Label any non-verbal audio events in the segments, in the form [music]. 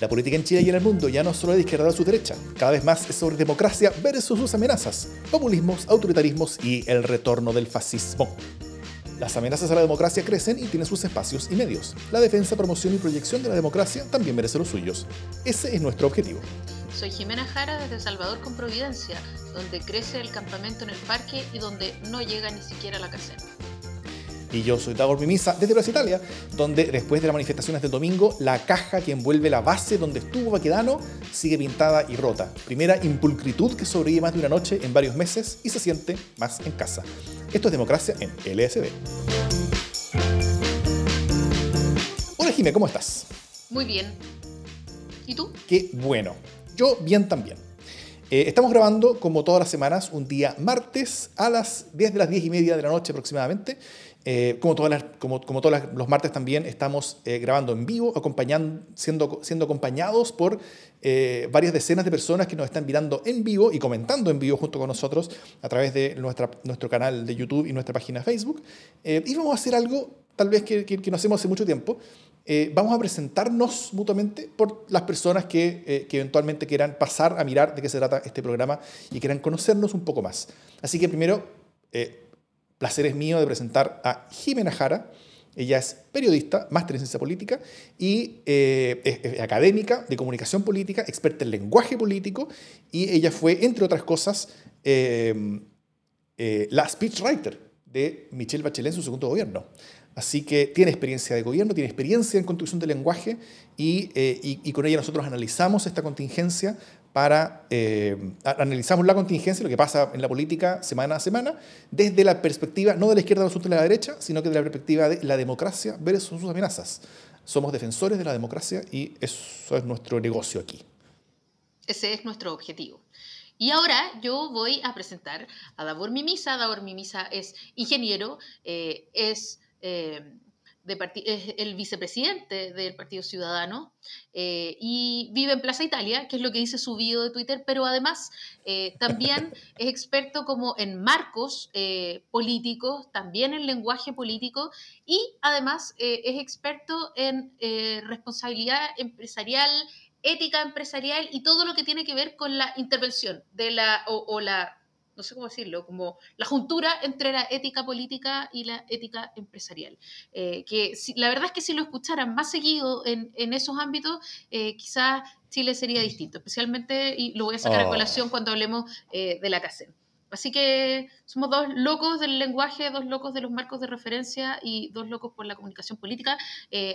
La política en Chile y en el mundo ya no es solo de izquierda a su derecha, cada vez más es sobre democracia versus sus amenazas, populismos, autoritarismos y el retorno del fascismo. Las amenazas a la democracia crecen y tienen sus espacios y medios. La defensa, promoción y proyección de la democracia también merece los suyos. Ese es nuestro objetivo. Soy Jimena Jara desde Salvador con Providencia, donde crece el campamento en el parque y donde no llega ni siquiera la casera. Y yo soy Davor Mimisa desde Brasil, Italia, donde después de las manifestaciones del domingo, la caja que envuelve la base donde estuvo Baquedano sigue pintada y rota. Primera impulcritud que sobrevive más de una noche en varios meses y se siente más en casa. Esto es democracia en LSD. Hola Jimé, ¿cómo estás? Muy bien. ¿Y tú? Qué bueno. Yo bien también. Eh, estamos grabando, como todas las semanas, un día martes a las 10 de las 10 y media de la noche aproximadamente. Eh, como, todas las, como, como todos los martes también estamos eh, grabando en vivo, acompañando, siendo, siendo acompañados por varias decenas de personas que nos están mirando en vivo y comentando en vivo junto con nosotros a través de nuestra, nuestro canal de YouTube y nuestra página Facebook. y vamos a hacer algo tal vez que, que, que no hacemos hace mucho tiempo, eh, vamos a presentarnos mutuamente por las personas que, eh, que, eventualmente quieran pasar a mirar de qué se trata este programa y quieran conocernos un poco más. Así que primero, eh, placer es mío de presentar a Jimena Jara. Ella es periodista, máster en ciencia política y es, académica de comunicación política, experta en lenguaje político y ella fue, entre otras cosas, la speechwriter de Michelle Bachelet en su segundo gobierno. Así que tiene experiencia de gobierno, tiene experiencia en construcción de lenguaje y, eh, con ella nosotros analizamos esta contingencia para, eh, analizamos la contingencia, lo que pasa en la política semana a semana, desde la perspectiva no de la izquierda versus de la derecha, sino que de la perspectiva de la democracia versus sus amenazas. Somos defensores de la democracia y eso es nuestro negocio aquí. Ese es nuestro objetivo. Y ahora yo voy a presentar a Davor Mimisa. Davor Mimisa es ingeniero, eh, es eh, es el vicepresidente del Partido Ciudadano eh, y vive en Plaza Italia, que es lo que dice su bio de Twitter, pero además eh, también [laughs] es experto como en marcos políticos, también en lenguaje político y además es experto en responsabilidad empresarial, ética empresarial y todo lo que tiene que ver con la intervención de la, o la no sé cómo decirlo, como la juntura entre la ética política y la ética empresarial. Eh, que la verdad es que si lo escucharan más seguido en, esos ámbitos, eh, quizás Chile sería distinto, especialmente, y lo voy a sacar a oh. colación cuando hablemos eh, de la CACEN. Así que somos dos locos del lenguaje, dos locos de los marcos de referencia y dos locos por la comunicación política,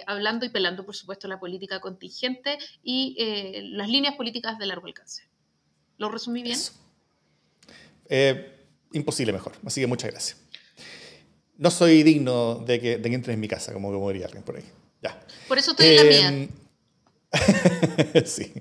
hablando y pelando, por supuesto, la política contingente y las líneas políticas de largo alcance. ¿Lo resumí bien? Eh, imposible mejor. Así que muchas gracias. No soy digno de que, de que entres en mi casa, como, como diría alguien por ahí. Ya. Por eso estoy en la mía. Em, [laughs] sí.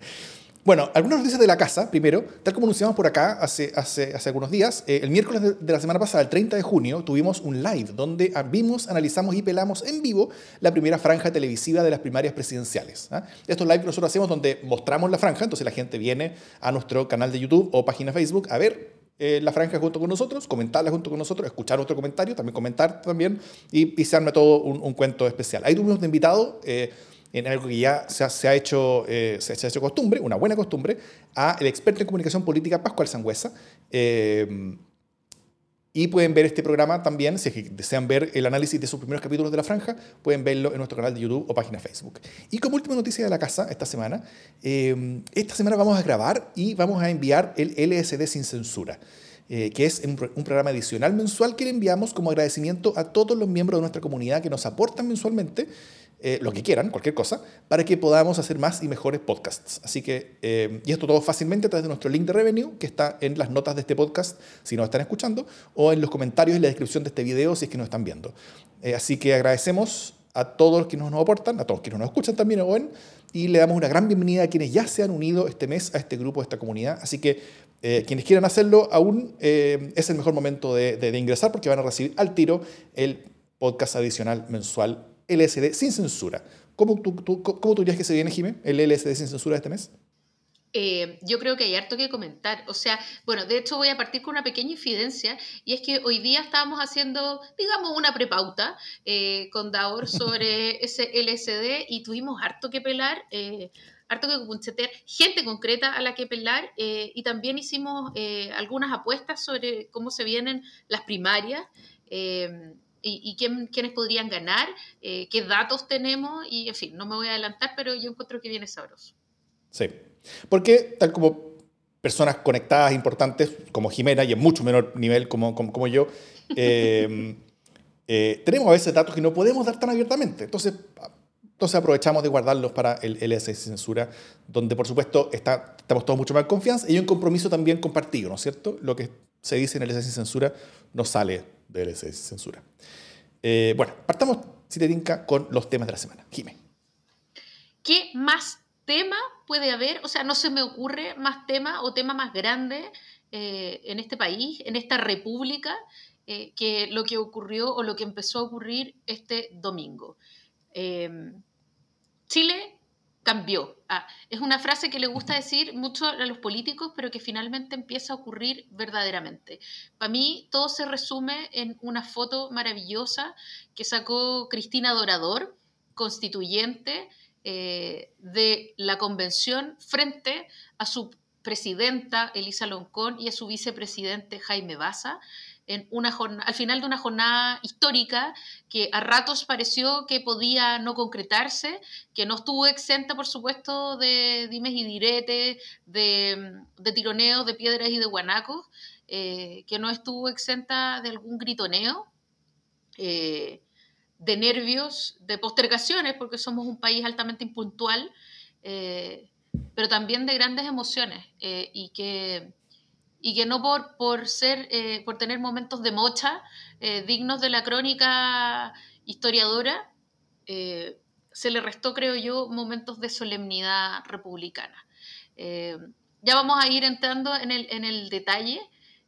Bueno, algunas noticias de la casa, primero, tal como anunciamos por acá hace, hace, hace algunos días, eh, el miércoles de, la semana pasada, el 30 de junio, tuvimos un live donde vimos, analizamos y pelamos en vivo la primera franja televisiva de las primarias presidenciales. ¿ah? Estos live que nosotros hacemos donde mostramos la franja, entonces la gente viene a nuestro canal de YouTube o página Facebook a ver eh, la franja junto con nosotros, comentarla junto con nosotros, escuchar nuestro comentario, también comentar también y, se todo un, cuento especial. Ahí tuvimos de invitado eh, en algo que ya se ha, hecho, eh, se, ha hecho costumbre, una buena costumbre, a el experto en comunicación política Pascual Sangüesa. Y pueden ver este programa también, si desean ver el análisis de sus primeros capítulos de La Franja, pueden verlo en nuestro canal de YouTube o página Facebook. Y como última noticia de la casa esta semana, eh, esta semana vamos a grabar y vamos a enviar el LSD sin censura. Eh, que es un, programa adicional mensual que le enviamos como agradecimiento a todos los miembros de nuestra comunidad que nos aportan mensualmente eh, lo que quieran, cualquier cosa, para que podamos hacer más y mejores podcasts. Así que, eh, y esto todo fácilmente a través de nuestro link de revenue, que está en las notas de este podcast, si nos están escuchando, o en los comentarios y la descripción de este video, si es que nos están viendo. Eh, así que agradecemos a todos los que nos, aportan, a todos los que nos escuchan también o ven, y le damos una gran bienvenida a quienes ya se han unido este mes a este grupo, a esta comunidad. Así que quienes quieran hacerlo aún es el mejor momento de, de ingresar porque van a recibir al tiro el podcast adicional mensual LSD sin censura. ¿Cómo tú, cómo tú dirías que se viene, Jimé, el LSD sin censura de este mes? Eh, yo creo que hay harto que comentar. O sea, bueno, de hecho voy a partir con una pequeña infidencia y es que hoy día estábamos haciendo, digamos, una prepauta eh, con Daor [laughs] sobre ese LSD y tuvimos harto que pelar. Eh, harto que punchetear, gente concreta a la que pelar y también hicimos algunas apuestas sobre cómo se vienen las primarias y, quiénes podrían ganar, qué datos tenemos y en fin, no me voy a adelantar, pero yo encuentro que viene sabroso. Sí, porque tal como personas conectadas importantes como Jimena y en mucho menor nivel como, como, yo, eh, [laughs] eh, tenemos a veces datos que no podemos dar tan abiertamente. Entonces, entonces aprovechamos de guardarlos para el LS censura, donde por supuesto está, estamos todos mucho más en confianza y un compromiso también compartido, ¿no es cierto? Lo que se dice en el LS censura no sale del LS censura. Eh, bueno, partamos, si te con los temas de la semana. Jimé. ¿Qué más tema puede haber, o sea, no se me ocurre más tema o tema más grande eh, en este país, en esta república, eh, que lo que ocurrió o lo que empezó a ocurrir este domingo. Chile cambió. Ah, es una frase que le gusta decir mucho a los políticos, pero que finalmente empieza a ocurrir verdaderamente. Para mí todo se resume en una foto maravillosa que sacó Cristina Dorador, constituyente, eh, de la convención frente a su presidenta Elisa Loncón y a su vicepresidente Jaime Baza, en una al final de una jornada histórica que a ratos pareció que podía no concretarse, que no estuvo exenta, por supuesto, de dimes y diretes, de, de tironeos de piedras y de guanacos, eh, que no estuvo exenta de algún gritoneo. Eh, de nervios, de postergaciones, porque somos un país altamente impuntual, eh, pero también de grandes emociones eh, y, que, y que no por, por, ser, eh, por tener momentos de mocha dignos de la crónica historiadora, se le restó, creo yo, momentos de solemnidad republicana. ya vamos a ir entrando en el, en el detalle.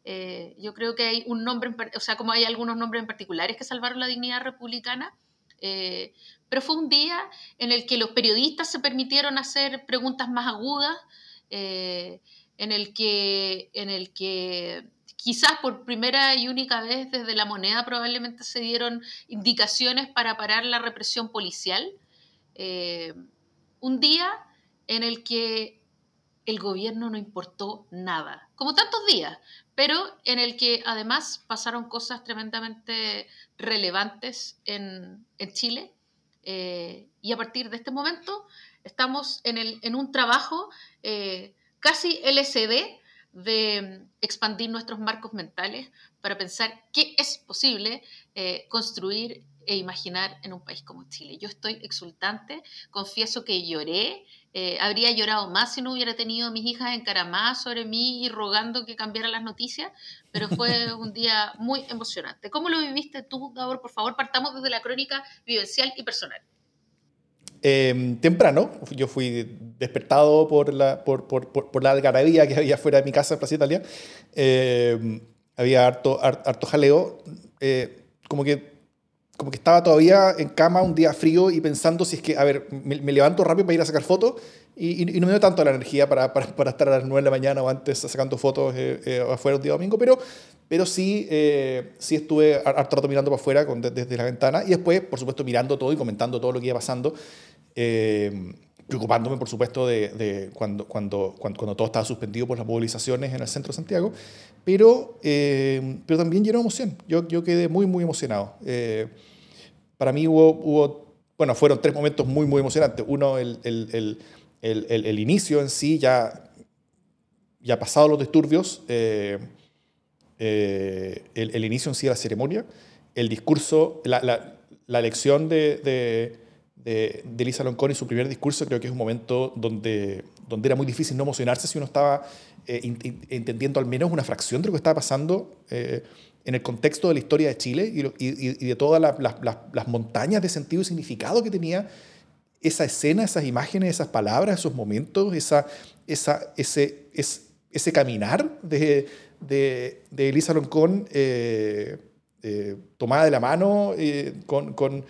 Eh, yo creo que hay un nombre, o sea, como hay algunos nombres en particulares que salvaron la dignidad republicana, eh, pero fue un día en el que los periodistas se permitieron hacer preguntas más agudas, eh, en, el que, en el que quizás por primera y única vez desde la moneda probablemente se dieron indicaciones para parar la represión policial. un día en el que el gobierno no importó nada, como tantos días, pero en el que además pasaron cosas tremendamente relevantes en, Chile. Eh, y a partir de este momento estamos en, el, en un trabajo eh, casi LCD de expandir nuestros marcos mentales para pensar qué es posible eh, construir e imaginar en un país como Chile. Yo estoy exultante, confieso que lloré, eh, habría llorado más si no hubiera tenido a mis hijas encaramadas sobre mí y rogando que cambiara las noticias, pero fue [laughs] un día muy emocionante. ¿Cómo lo viviste tú, Gabor? Por favor, partamos desde la crónica vivencial y personal. Em, temprano, yo fui despertado por la, por, por, por, la algarabía que había fuera de mi casa en Plaza Italia. Em, había harto, harto jaleo. Eh, como que como que estaba todavía en cama un día frío y pensando si es que, a ver, me, levanto rápido para ir a sacar fotos y, no me dio tanto la energía para, para, para, estar a las 9 de la mañana o antes sacando fotos eh, eh, afuera un día domingo, pero, pero sí, eh, sí estuve harto rato mirando para afuera con, desde la ventana y después, por supuesto, mirando todo y comentando todo lo que iba pasando. Preocupándome, por supuesto, de, cuando, cuando, cuando, todo estaba suspendido por las movilizaciones en el centro de Santiago, pero, pero también lleno de emoción. Yo, yo quedé muy, muy emocionado para mí hubo, hubo, bueno, fueron tres momentos muy, muy emocionantes. Uno, el, el, el, el inicio en sí, ya, ya pasado los disturbios, eh, eh, el, inicio en sí de la ceremonia, el discurso, la, la, la elección de, de, de, de Lisa Loncón su primer discurso, creo que es un momento donde, donde era muy difícil no emocionarse si uno estaba eh, entendiendo al menos una fracción de lo que estaba pasando en el contexto de la historia de Chile y, de todas las montañas de sentido y significado que tenía esa escena, esas imágenes, esas palabras, esos momentos, esa, esa, ese, ese, caminar de, de, Elisa Loncón eh, eh, tomada de la mano eh, con, con,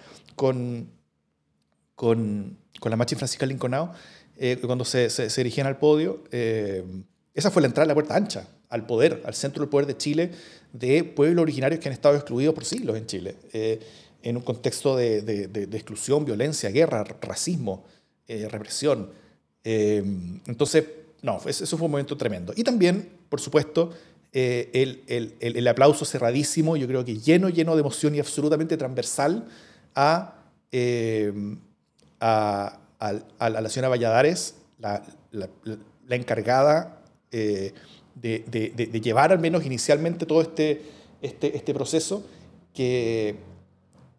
con, con la Machi Francisca Linconao, eh, cuando se, se, dirigían al podio, eh, esa fue la entrada a la puerta ancha, al poder, al centro del poder de Chile, de pueblos originarios que han estado excluidos por siglos en Chile, eh, en un contexto de, de, de, exclusión, violencia, guerra, racismo, represión. entonces, no, eso fue un momento tremendo. Y también, por supuesto, el, el, el, aplauso cerradísimo, yo creo que lleno, lleno de emoción y absolutamente transversal a, a a, la señora Valladares, la, encargada eh, de, llevar al menos inicialmente todo este, este, este proceso, que,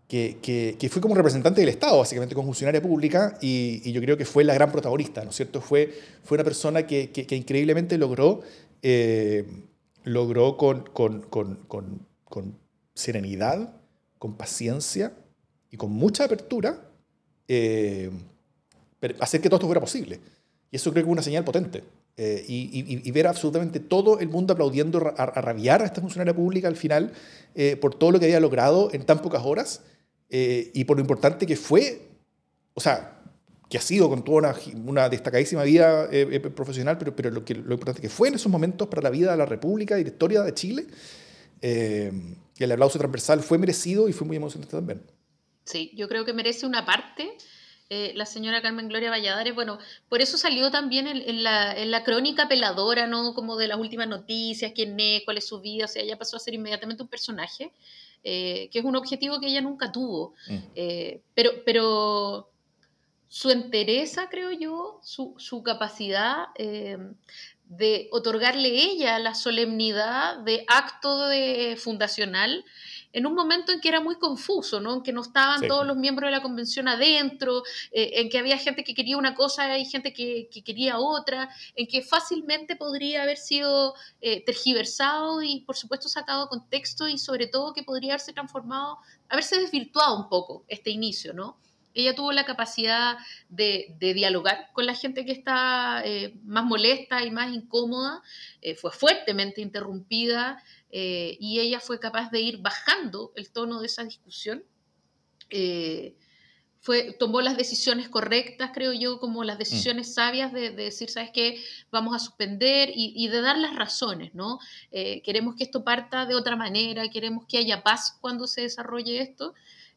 que, fue como representante del Estado, básicamente como funcionaria pública, y, yo creo que fue la gran protagonista, ¿no es cierto? Fue, fue una persona que, increíblemente logró, eh, logró con, con, con, con, serenidad, con paciencia y con mucha apertura, eh, hacer que todo esto fuera posible. Y eso creo que es una señal potente. Eh, y, ver absolutamente todo el mundo aplaudiendo a, rabiar a esta funcionaria pública al final eh, por todo lo que había logrado en tan pocas horas eh, y por lo importante que fue, o sea, que ha sido con toda una, destacadísima vida profesional, pero, pero lo, que, lo importante que fue en esos momentos para la vida de la República y la historia de Chile, que el aplauso transversal fue merecido y fue muy emocionante también. Sí, yo creo que merece una parte eh, la señora Carmen Gloria Valladares, bueno, por eso salió también en, la, crónica peladora, ¿no? Como de las últimas noticias, quién es, cuál es su vida, o sea, ella pasó a ser inmediatamente un personaje, eh, que es un objetivo que ella nunca tuvo. Mm. Eh, pero, pero su entereza, creo yo, su, su capacidad de otorgarle ella la solemnidad de acto de fundacional, en un momento en que era muy confuso, ¿no? en que no estaban todos los miembros de la convención adentro, eh, en que había gente que quería una cosa y gente que, quería otra, en que fácilmente podría haber sido eh, tergiversado y por supuesto sacado contexto y sobre todo que podría haberse transformado, haberse desvirtuado un poco este inicio, ¿no? Ella tuvo la capacidad de, dialogar con la gente que está eh, más molesta y más incómoda, fue fuertemente interrumpida, eh, y ella fue capaz de ir bajando el tono de esa discusión. Eh, fue, tomó las decisiones correctas, creo yo, como las mm. decisiones sabias de, decir, ¿sabes qué? Vamos a suspender y, de dar las razones, ¿no? Eh, queremos que esto parta de otra manera, queremos que haya paz cuando se desarrolle esto,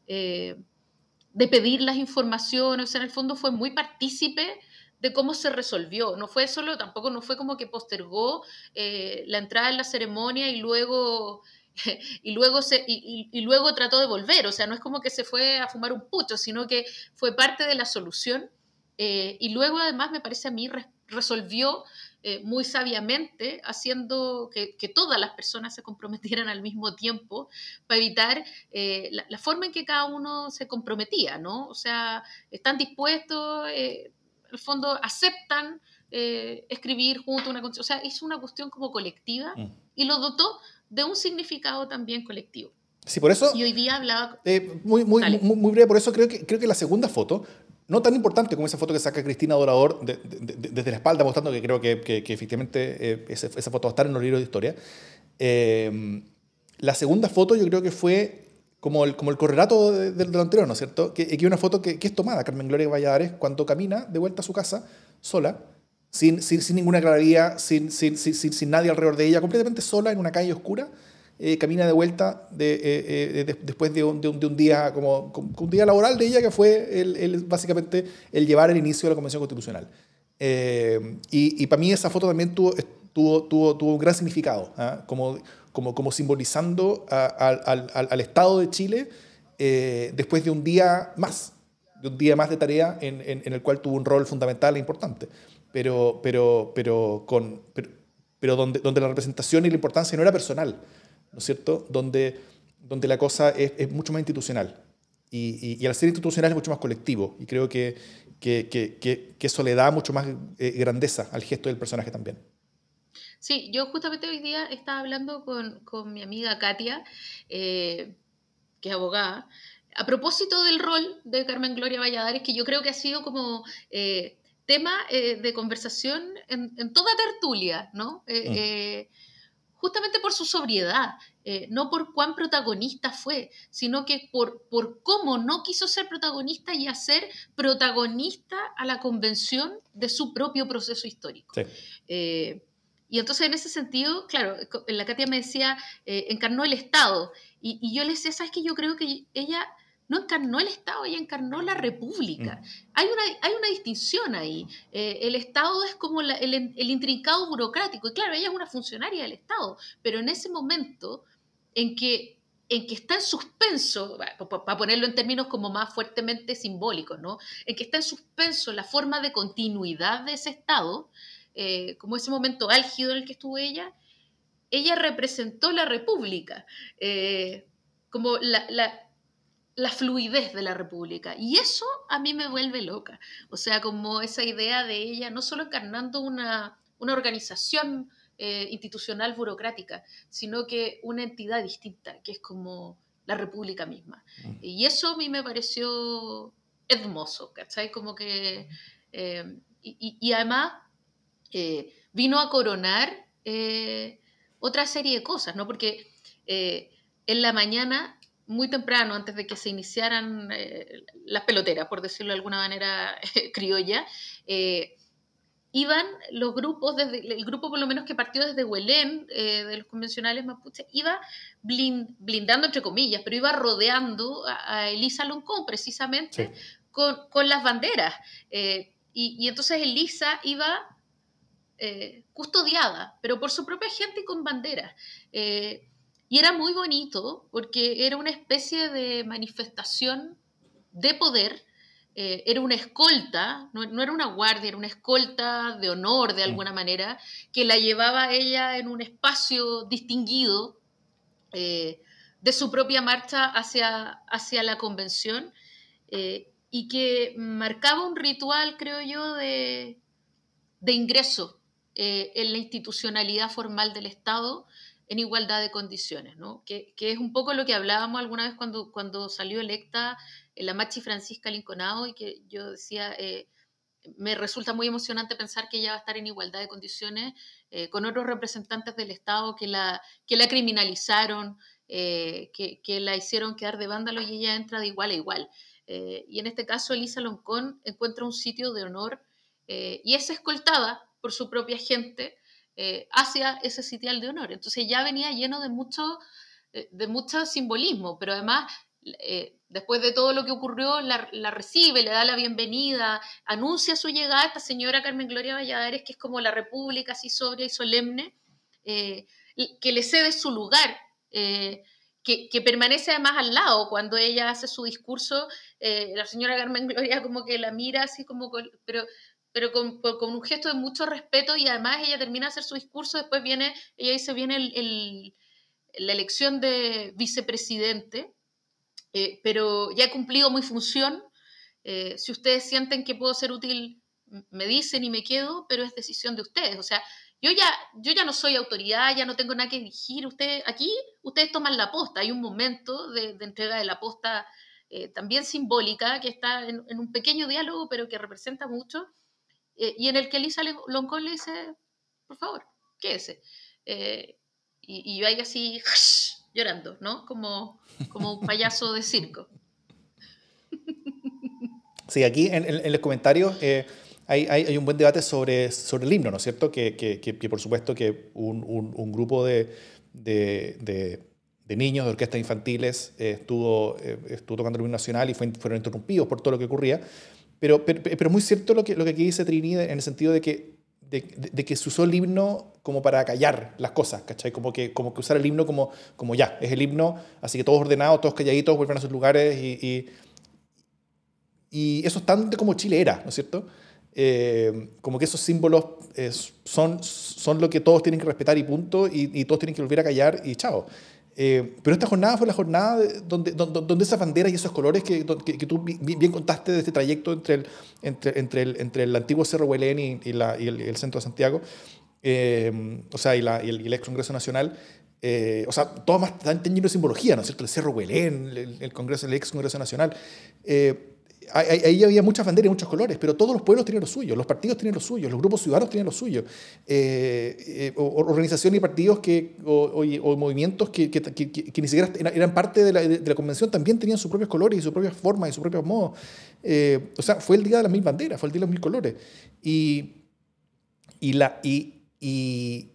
de pedir las informaciones, o sea, en el fondo fue muy partícipe de cómo se resolvió. No fue solo, tampoco no fue como que postergó eh, la entrada en la ceremonia y luego, [laughs] y, luego se, y, luego trató de volver. O sea, no es como que se fue a fumar un pucho, sino que fue parte de la solución. Eh, y luego además me parece a mí resolvió eh, muy sabiamente, haciendo que, todas las personas se comprometieran al mismo tiempo para evitar la, la, forma en que cada uno se comprometía, ¿no? O sea, están dispuestos, el fondo aceptan eh, escribir junto una O sea, hizo una cuestión como colectiva mm. y lo dotó de un significado también colectivo. Sí, por eso. Y hoy día hablaba. Eh, muy, muy, muy, breve, por eso creo que, creo que la segunda foto, no tan importante como esa foto que saca Cristina Dorador desde la espalda, mostrando que creo que, que, efectivamente eh, esa, foto va a estar en los libros de historia. la segunda foto yo creo que fue como el, como el correlato de, lo anterior, ¿no es cierto? Que, aquí hay una foto que, que, es tomada, Carmen Gloria Valladares, cuando camina de vuelta a su casa, sola, sin, sin, sin ninguna claridad, sin, sin, sin, nadie alrededor de ella, completamente sola en una calle oscura, eh, camina de vuelta de, eh, eh, después de un, de un, de, día como, un día laboral de ella, que fue el, el, básicamente el llevar el inicio de la Convención Constitucional. y, y para mí esa foto también tuvo, tuvo, tuvo, tuvo un gran significado, ¿ah? como como, como simbolizando al, al, Estado de Chile eh, después de un día más, de un día más de tarea en, en, el cual tuvo un rol fundamental e importante, pero, pero, pero, con, pero, donde, donde la representación y la importancia no era personal, ¿no es cierto? Donde, donde la cosa es, es mucho más institucional. Y, y, al ser institucional es mucho más colectivo. Y creo que, que, que, que eso le da mucho más eh, grandeza al gesto del personaje también. Sí, yo justamente hoy día estaba hablando con, con mi amiga Katia, eh, que es abogada, a propósito del rol de Carmen Gloria Valladares, que yo creo que ha sido como eh, tema eh, de conversación en, en, toda tertulia, ¿no? Mm. justamente por su sobriedad, no por cuán protagonista fue, sino que por, por cómo no quiso ser protagonista y hacer protagonista a la convención de su propio proceso histórico. Eh, y entonces en ese sentido, claro, la Katia me decía, eh, encarnó el Estado. Y, y, yo le decía, ¿sabes qué? Yo creo que ella no encarnó el Estado, ella encarnó la República. Mm. Hay, una, hay una distinción ahí. Eh, el Estado es como el, el, intrincado burocrático. Y claro, ella es una funcionaria del Estado, pero en ese momento en que, en que está en suspenso, para ponerlo en términos como más fuertemente simbólicos, ¿no? en que está en suspenso la forma de continuidad de ese Estado, eh, como ese momento álgido en el que estuvo ella, ella representó la República. Eh, como la, la fluidez de la República. Y eso a mí me vuelve loca. O sea, como esa idea de ella no solo encarnando una, una organización eh, institucional burocrática, sino que una entidad distinta, que es como la República misma. Mm. Y eso a mí me pareció hermoso, ¿cachai? Como que... Eh, y, además eh, vino a coronar otra serie de cosas, ¿no? Porque en la mañana muy temprano, antes de que se iniciaran eh, las peloteras, por decirlo de alguna manera [laughs] criolla, eh, iban los grupos, desde, el grupo por lo menos que partió desde Huelén, eh, de los convencionales mapuches, iba blindando, entre comillas, pero iba rodeando a, Elisa Loncón precisamente con, con, las banderas. Y, y, entonces Elisa iba custodiada, pero por su propia gente y con banderas. Y era muy bonito porque era una especie de manifestación de poder, eh, era una escolta, no, era una guardia, era una escolta de honor de alguna manera, que la llevaba ella en un espacio distinguido eh, de su propia marcha hacia, hacia la convención eh, y que marcaba un ritual, creo yo, de, de ingreso en la institucionalidad formal del Estado en igualdad de condiciones, ¿no? que, que, es un poco lo que hablábamos alguna vez cuando, cuando salió electa la Machi Francisca Linconado y que yo decía, eh, me resulta muy emocionante pensar que ella va a estar en igualdad de condiciones eh, con otros representantes del Estado que la, que la criminalizaron, eh, que, que, la hicieron quedar de vándalo y ella entra de igual a igual. y en este caso, Elisa Loncón encuentra un sitio de honor y es escoltada por su propia gente eh, hacia ese sitial de honor. Entonces ya venía lleno de mucho, eh, de mucho simbolismo, pero además, eh, después de todo lo que ocurrió, la, recibe, le da la bienvenida, anuncia su llegada esta señora Carmen Gloria Valladares, que es como la república así sobria y solemne, que le cede su lugar. Que, que, permanece además al lado cuando ella hace su discurso, la señora Carmen Gloria como que la mira así como, pero pero con, con, un gesto de mucho respeto y además ella termina de hacer su discurso, después viene, ella dice, viene el, la elección de vicepresidente, eh, pero ya he cumplido mi función, eh, si ustedes sienten que puedo ser útil, me dicen y me quedo, pero es decisión de ustedes, o sea, yo ya, yo ya no soy autoridad, ya no tengo nada que dirigir, ustedes, aquí ustedes toman la posta, hay un momento de, de entrega de la posta eh, también simbólica, que está en, en, un pequeño diálogo, pero que representa mucho, eh, y en el que Lisa Loncón le dice, por favor, quédese. Eh, y, yo ahí así [laughs] llorando, ¿no? Como, como un payaso de circo. [laughs] Sí, aquí en, los comentarios eh, hay, hay, un buen debate sobre, sobre el himno, ¿no es cierto? Que, que, que, por supuesto que un, un, un grupo de, de, de, niños de orquestas infantiles estuvo, estuvo tocando el himno nacional y fue, fueron interrumpidos por todo lo que ocurría. Pero, pero, pero, muy cierto lo que, lo que aquí dice Trini en el sentido de que, de, de, que se usó el himno como para callar las cosas, ¿cachai? Como que, como que usar el himno como, como ya, es el himno, así que todos ordenados, todos calladitos, vuelven a sus lugares y, y, y eso es tanto como Chile era, ¿no es cierto? Eh, como que esos símbolos eh, son, son lo que todos tienen que respetar y punto, y, y, todos tienen que volver a callar y chao. Eh, pero esta jornada fue la jornada donde, donde, donde, esas banderas y esos colores que, que, tú bien contaste de este trayecto entre el, entre, entre el, entre el antiguo Cerro Huelén y, la, y el, centro de Santiago, eh, o sea, y, la, y, el, ex Congreso Nacional, eh, o sea, todo más tan lleno de simbología, ¿no es cierto? El Cerro Huelén, el, Congreso, el ex Congreso Nacional. Ahí había muchas banderas y muchos colores, pero todos los pueblos tenían lo suyo, los partidos tenían lo suyo, los grupos ciudadanos tenían lo suyo, eh, eh, organizaciones y partidos que, o, movimientos que, ni siquiera eran parte de la, convención también tenían sus propios colores y sus propias formas y sus propios modos. Eh, o sea, fue el día de las mil banderas, fue el día de los mil colores. Y, y, la, y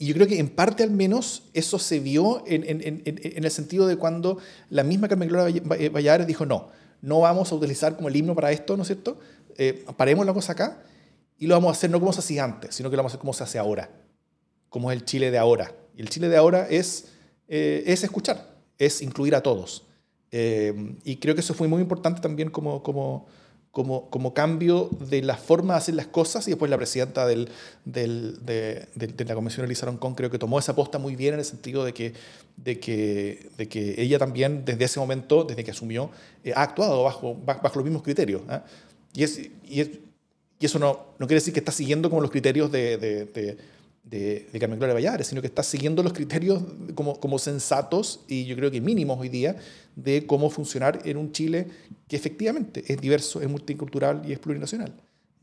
y yo creo que en parte al menos eso se vio en, en, en, el sentido de cuando la misma Carmen Gloria Valladares dijo, no, no vamos a utilizar como el himno para esto, ¿no es cierto? Eh, paremos la cosa acá y lo vamos a hacer no como se hacía antes, sino que lo vamos a hacer como se hace ahora, como es el Chile de ahora. Y el Chile de ahora es, eh, es escuchar, es incluir a todos. Eh, y creo que eso fue muy importante también como, como, como, como cambio de la forma de hacer las cosas y después la presidenta del, del, de, de, la Convención, Elisa Roncón, creo que tomó esa aposta muy bien en el sentido de que, de que, de que ella también desde ese momento, desde que asumió, eh, ha actuado bajo, bajo los mismos criterios. ¿eh? Y, es, y, es, y, eso no, no quiere decir que está siguiendo como los criterios de, de de, de, Carmen Gloria Valladares, sino que está siguiendo los criterios como, como sensatos y yo creo que mínimos hoy día de cómo funcionar en un Chile que efectivamente es diverso, es multicultural y es plurinacional.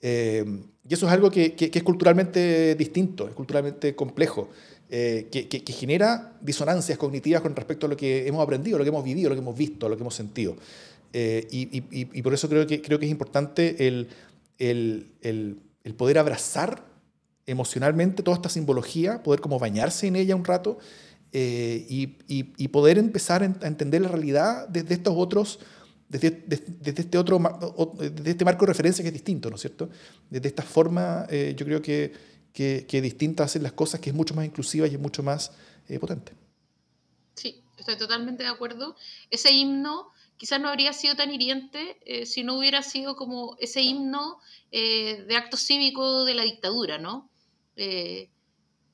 Eh, y eso es algo que, que, es culturalmente distinto, es culturalmente complejo, eh, que, que, genera disonancias cognitivas con respecto a lo que hemos aprendido, lo que hemos vivido, lo que hemos visto, lo que hemos sentido. Eh, y, por eso creo que, creo que es importante el, el, el poder abrazar emocionalmente toda esta simbología, poder como bañarse en ella un rato eh, y, y, poder empezar a entender la realidad desde estos otros, desde, desde, este otro, desde este marco de referencia que es distinto, ¿no es cierto? Desde esta forma, eh, yo creo que, que, que, distinta hacer las cosas, que es mucho más inclusiva y es mucho más eh, potente. Sí, estoy totalmente de acuerdo. Ese himno quizás no habría sido tan hiriente si no hubiera sido como ese himno de acto cívico de la dictadura, ¿no? Eh,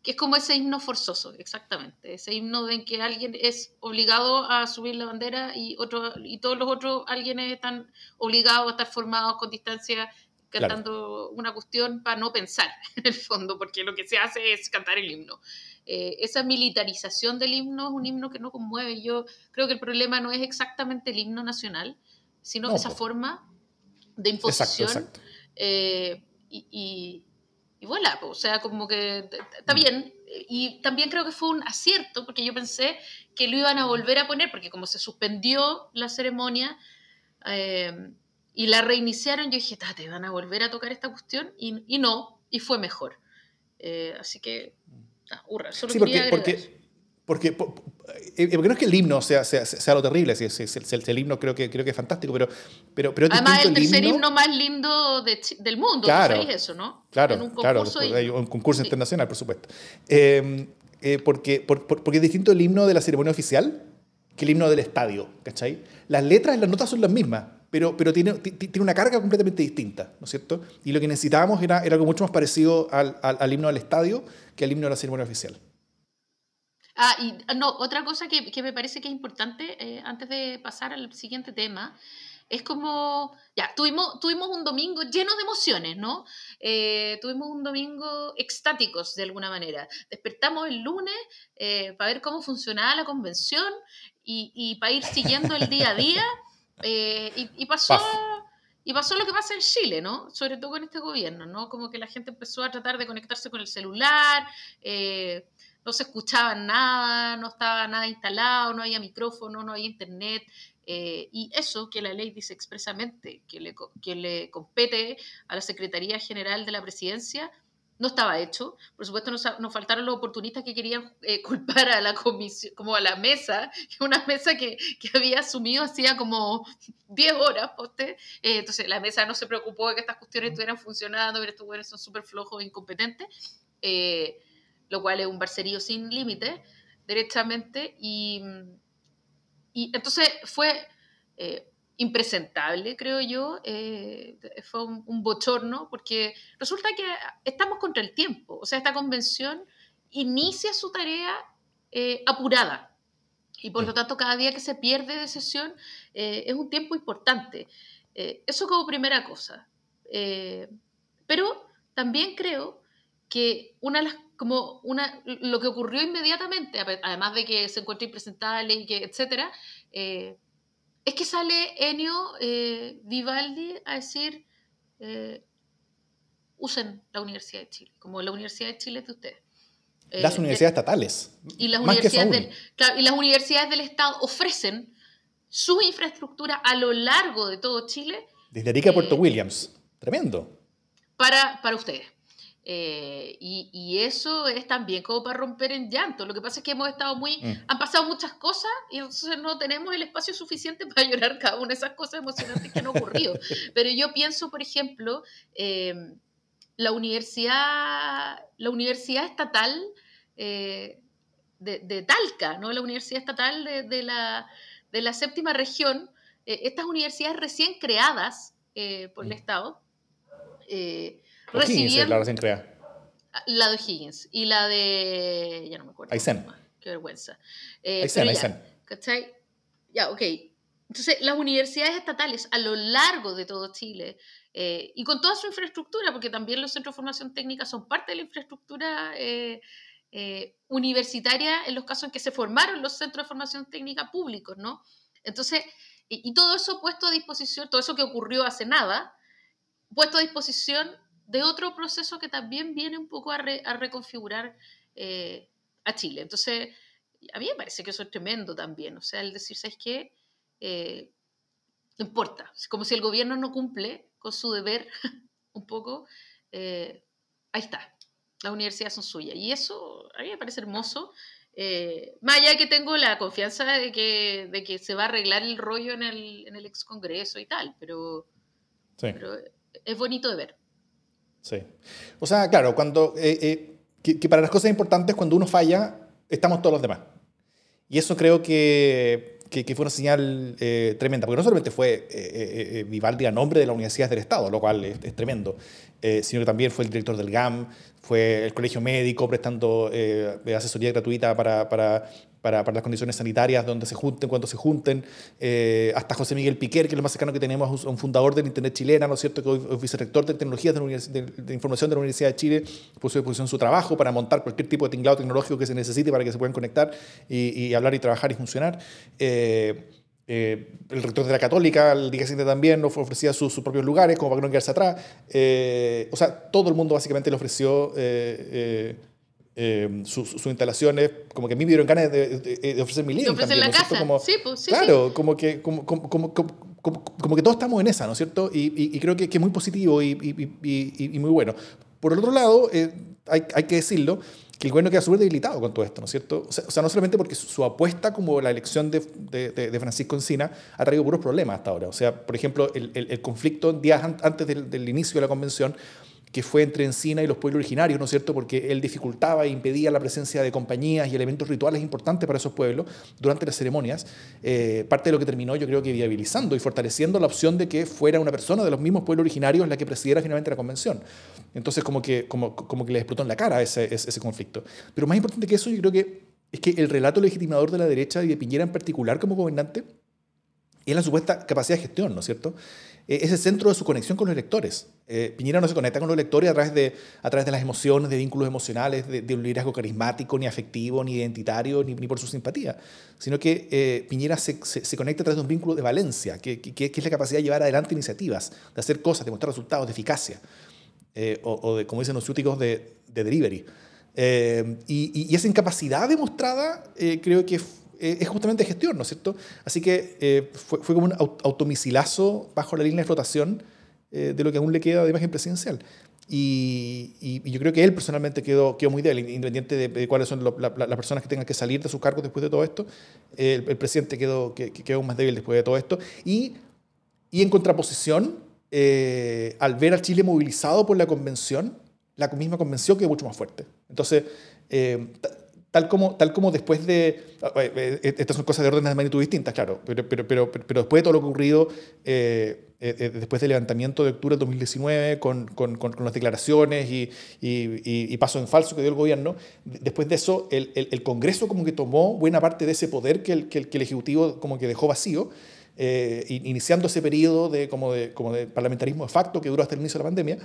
que es como ese himno forzoso, exactamente, ese himno en que alguien es obligado a subir la bandera y, otro, y todos los otros alguien están obligados a estar formados con distancia cantando una cuestión para no pensar [laughs] en el fondo, porque lo que se hace es cantar el himno. Eh, esa militarización del himno es un himno que no conmueve. Yo creo que el problema no es exactamente el himno nacional, sino esa forma de imposición. Eh, y y voilà, o sea, como que está mm. bien. Y también creo que fue un acierto, porque yo pensé que lo iban a volver a poner, porque como se suspendió la ceremonia eh, y la reiniciaron, yo dije, te van a volver a tocar esta cuestión, y, y no, y fue mejor. Eh, así que, ah, hurra, solo sí, porque, porque, porque, porque, no es que el himno sea, sea, sea lo terrible, si, si, el, el, himno creo que, creo que es fantástico, pero, pero, pero Además, es el tercer himno, más lindo de, del mundo, claro, eso, ¿no? Claro, un claro, hay un concurso internacional, por supuesto. Eh, eh, porque, por, porque es distinto el himno de la ceremonia oficial que el himno del estadio, ¿cachai? Las letras y las notas son las mismas, pero, pero tiene, tiene una carga completamente distinta, ¿no es cierto? Y lo que necesitábamos era, era algo mucho más parecido al, al, al himno del estadio que al himno de la ceremonia oficial. Ah, y ah, no, otra cosa que, que me parece que es importante, eh, antes de pasar al siguiente tema, es como, ya, tuvimos, tuvimos un domingo lleno de emociones, ¿no? Eh, tuvimos un domingo extáticos de alguna manera. Despertamos el lunes eh, para ver cómo funcionaba la convención y, y para ir siguiendo el día a día. [laughs] y, y, pasó... Y pasó lo que pasa en Chile, ¿no? Sobre todo con este gobierno, ¿no? Como que la gente empezó a tratar de conectarse con el celular, eh, no se escuchaba nada, no estaba nada instalado, no había micrófono, no había internet. Eh, y eso que la ley dice expresamente que le, que le compete a la Secretaría General de la Presidencia, no estaba hecho. Por supuesto, nos, nos faltaron los oportunistas que querían eh, culpar a la comisión, como a la mesa, [laughs] una mesa que, que había asumido hacía como [laughs] 10 horas. Eh, entonces, la mesa no se preocupó de que estas cuestiones estuvieran funcionando, pero estos güeyes son súper flojos e incompetentes. Eh, lo cual es un barcerío sin límite, derechamente, y, y entonces fue eh, impresentable, creo yo, eh, fue un, bochorno, porque resulta que estamos contra el tiempo, o sea, esta convención inicia su tarea eh, apurada, y por lo tanto cada día que se pierde de sesión es un tiempo importante. eso como primera cosa. pero también creo que una de las como una, lo que ocurrió inmediatamente, además de que se encuentra impresentable y que, etcétera, eh, es que sale Ennio eh, Vivaldi a decir, eh, usen la Universidad de Chile, como la Universidad de Chile es de ustedes. Las universidades estatales. Y las, universidades del, y las universidades del Estado ofrecen su infraestructura a lo largo de todo Chile. Desde Arica a Puerto Williams. Tremendo. Para, para ustedes. Eh, y, eso es también como para romper en llanto. Lo que pasa es que hemos estado muy. Mm. Han pasado muchas cosas y entonces no tenemos el espacio suficiente [laughs] para llorar cada una de esas cosas emocionantes que han ocurrido. [laughs] Pero yo pienso, por ejemplo, em, la universidad, la universidad estatal eh, de, Talca, ¿no? la universidad estatal de, la, de la séptima región, eh, estas universidades recién creadas por el mm. Estado recibían... la recién La de Higgins y la de... ya no me acuerdo. Aysén. Qué vergüenza. Eh, Aysén, Aysén. ¿Cachai? Ya, ok. Entonces, las universidades estatales a lo largo de todo Chile eh, y con toda su infraestructura, porque también los centros de formación técnica son parte de la infraestructura eh, eh, universitaria en los casos en que se formaron los centros de formación técnica públicos, ¿no? Entonces, y, y todo eso puesto a disposición, todo eso que ocurrió hace nada, puesto a disposición de otro proceso que también viene un poco a, reconfigurar eh, a Chile. Entonces, a mí me parece que eso es tremendo también. O sea, el decir, ¿sabes qué? Eh, no importa. Como si el gobierno no cumple con su deber [laughs] un poco, eh, ahí está. Las universidades son suyas. Y eso a mí me parece hermoso. más allá de que tengo la confianza de que, de que se va a arreglar el rollo en el, en el ex congreso y tal, pero, pero es bonito de ver. Sí. O sea, claro, cuando, eh, eh, que, para las cosas importantes, cuando uno falla, estamos todos los demás. Y eso creo que, que, fue una señal eh, tremenda, porque no solamente fue Vivaldi a nombre de la Universidad del Estado, lo cual es, tremendo, sino que también fue el director del GAM, fue el colegio médico prestando asesoría gratuita para, para para, para, las condiciones sanitarias, donde se junten, cuando se junten, eh, hasta José Miguel Piquer, que es lo más cercano que tenemos, un fundador del Internet chilena, ¿no es cierto?, que hoy es vicerrector de tecnologías de, de, información de la Universidad de Chile, puso a disposición su trabajo para montar cualquier tipo de tinglado tecnológico que se necesite para que se puedan conectar y, hablar y trabajar y funcionar. Eh, eh, el rector de la Católica, el día siguiente también, nos ofrecía sus, propios lugares, como para no quedarse atrás. o sea, todo el mundo básicamente le ofreció eh, sus, instalaciones, como que a mí me dieron ganas de, de, ofrecer mi living. también, la casa. Como, sí, pues, sí, claro, Como, que, como, como, como, como, que todos estamos en esa, ¿no es cierto? Y, y, creo que, que, es muy positivo y, y, muy bueno. Por el otro lado, eh, hay, hay, que decirlo, que el gobierno queda súper debilitado con todo esto, ¿no es cierto? O sea, no solamente porque su, apuesta como la elección de, de, Francisco Encina ha traído puros problemas hasta ahora. O sea, por ejemplo, el, el, el conflicto días antes del, del inicio de la convención que fue entre Encina y los pueblos originarios, ¿no es cierto? Porque él dificultaba e impedía la presencia de compañías y elementos rituales importantes para esos pueblos durante las ceremonias. Eh, parte de lo que terminó, yo creo que viabilizando y fortaleciendo la opción de que fuera una persona de los mismos pueblos originarios la que presidiera finalmente la convención. Entonces, como que, como, como que le explotó en la cara ese, ese, conflicto. Pero más importante que eso, yo creo que es que el relato legitimador de la derecha y de Piñera en particular como gobernante es la supuesta capacidad de gestión, ¿no es cierto? Eh, es el centro de su conexión con los electores. Eh, Piñera no se conecta con los electores a través de, a través de las emociones, de vínculos emocionales, de, un liderazgo carismático, ni afectivo, ni identitario, ni, por su simpatía, sino que eh, Piñera se, se, conecta a través de un vínculo de valencia, que, que, es la capacidad de llevar adelante iniciativas, de hacer cosas, de mostrar resultados, de eficacia, o, de, como dicen los ciúticos, de, de delivery. Y, y, esa incapacidad demostrada creo que eh, es justamente gestión, ¿no es cierto? Así que eh, fue, como un automisilazo bajo la línea de flotación eh, de lo que aún le queda de imagen presidencial. Y, yo creo que él personalmente quedó, quedó muy débil, independiente de, cuáles son las personas que tengan que salir de sus cargos después de todo esto. El, presidente quedó, que, quedó más débil después de todo esto. Y, y en contraposición, al ver al Chile movilizado por la convención, la misma convención quedó mucho más fuerte. Entonces, tal como, tal como después de... Ah, eh, eh, estas son cosas de órdenes de magnitud distintas, claro, pero, pero, pero, pero después de todo lo ocurrido, eh, después del levantamiento de octubre de 2019, con, con, con, las declaraciones y, y, y, paso en falso que dio el gobierno, después de eso, el, el, Congreso como que tomó buena parte de ese poder que el, que el, Ejecutivo como que dejó vacío, iniciando ese periodo de, como, de, como de parlamentarismo de facto que duró hasta el inicio de la pandemia.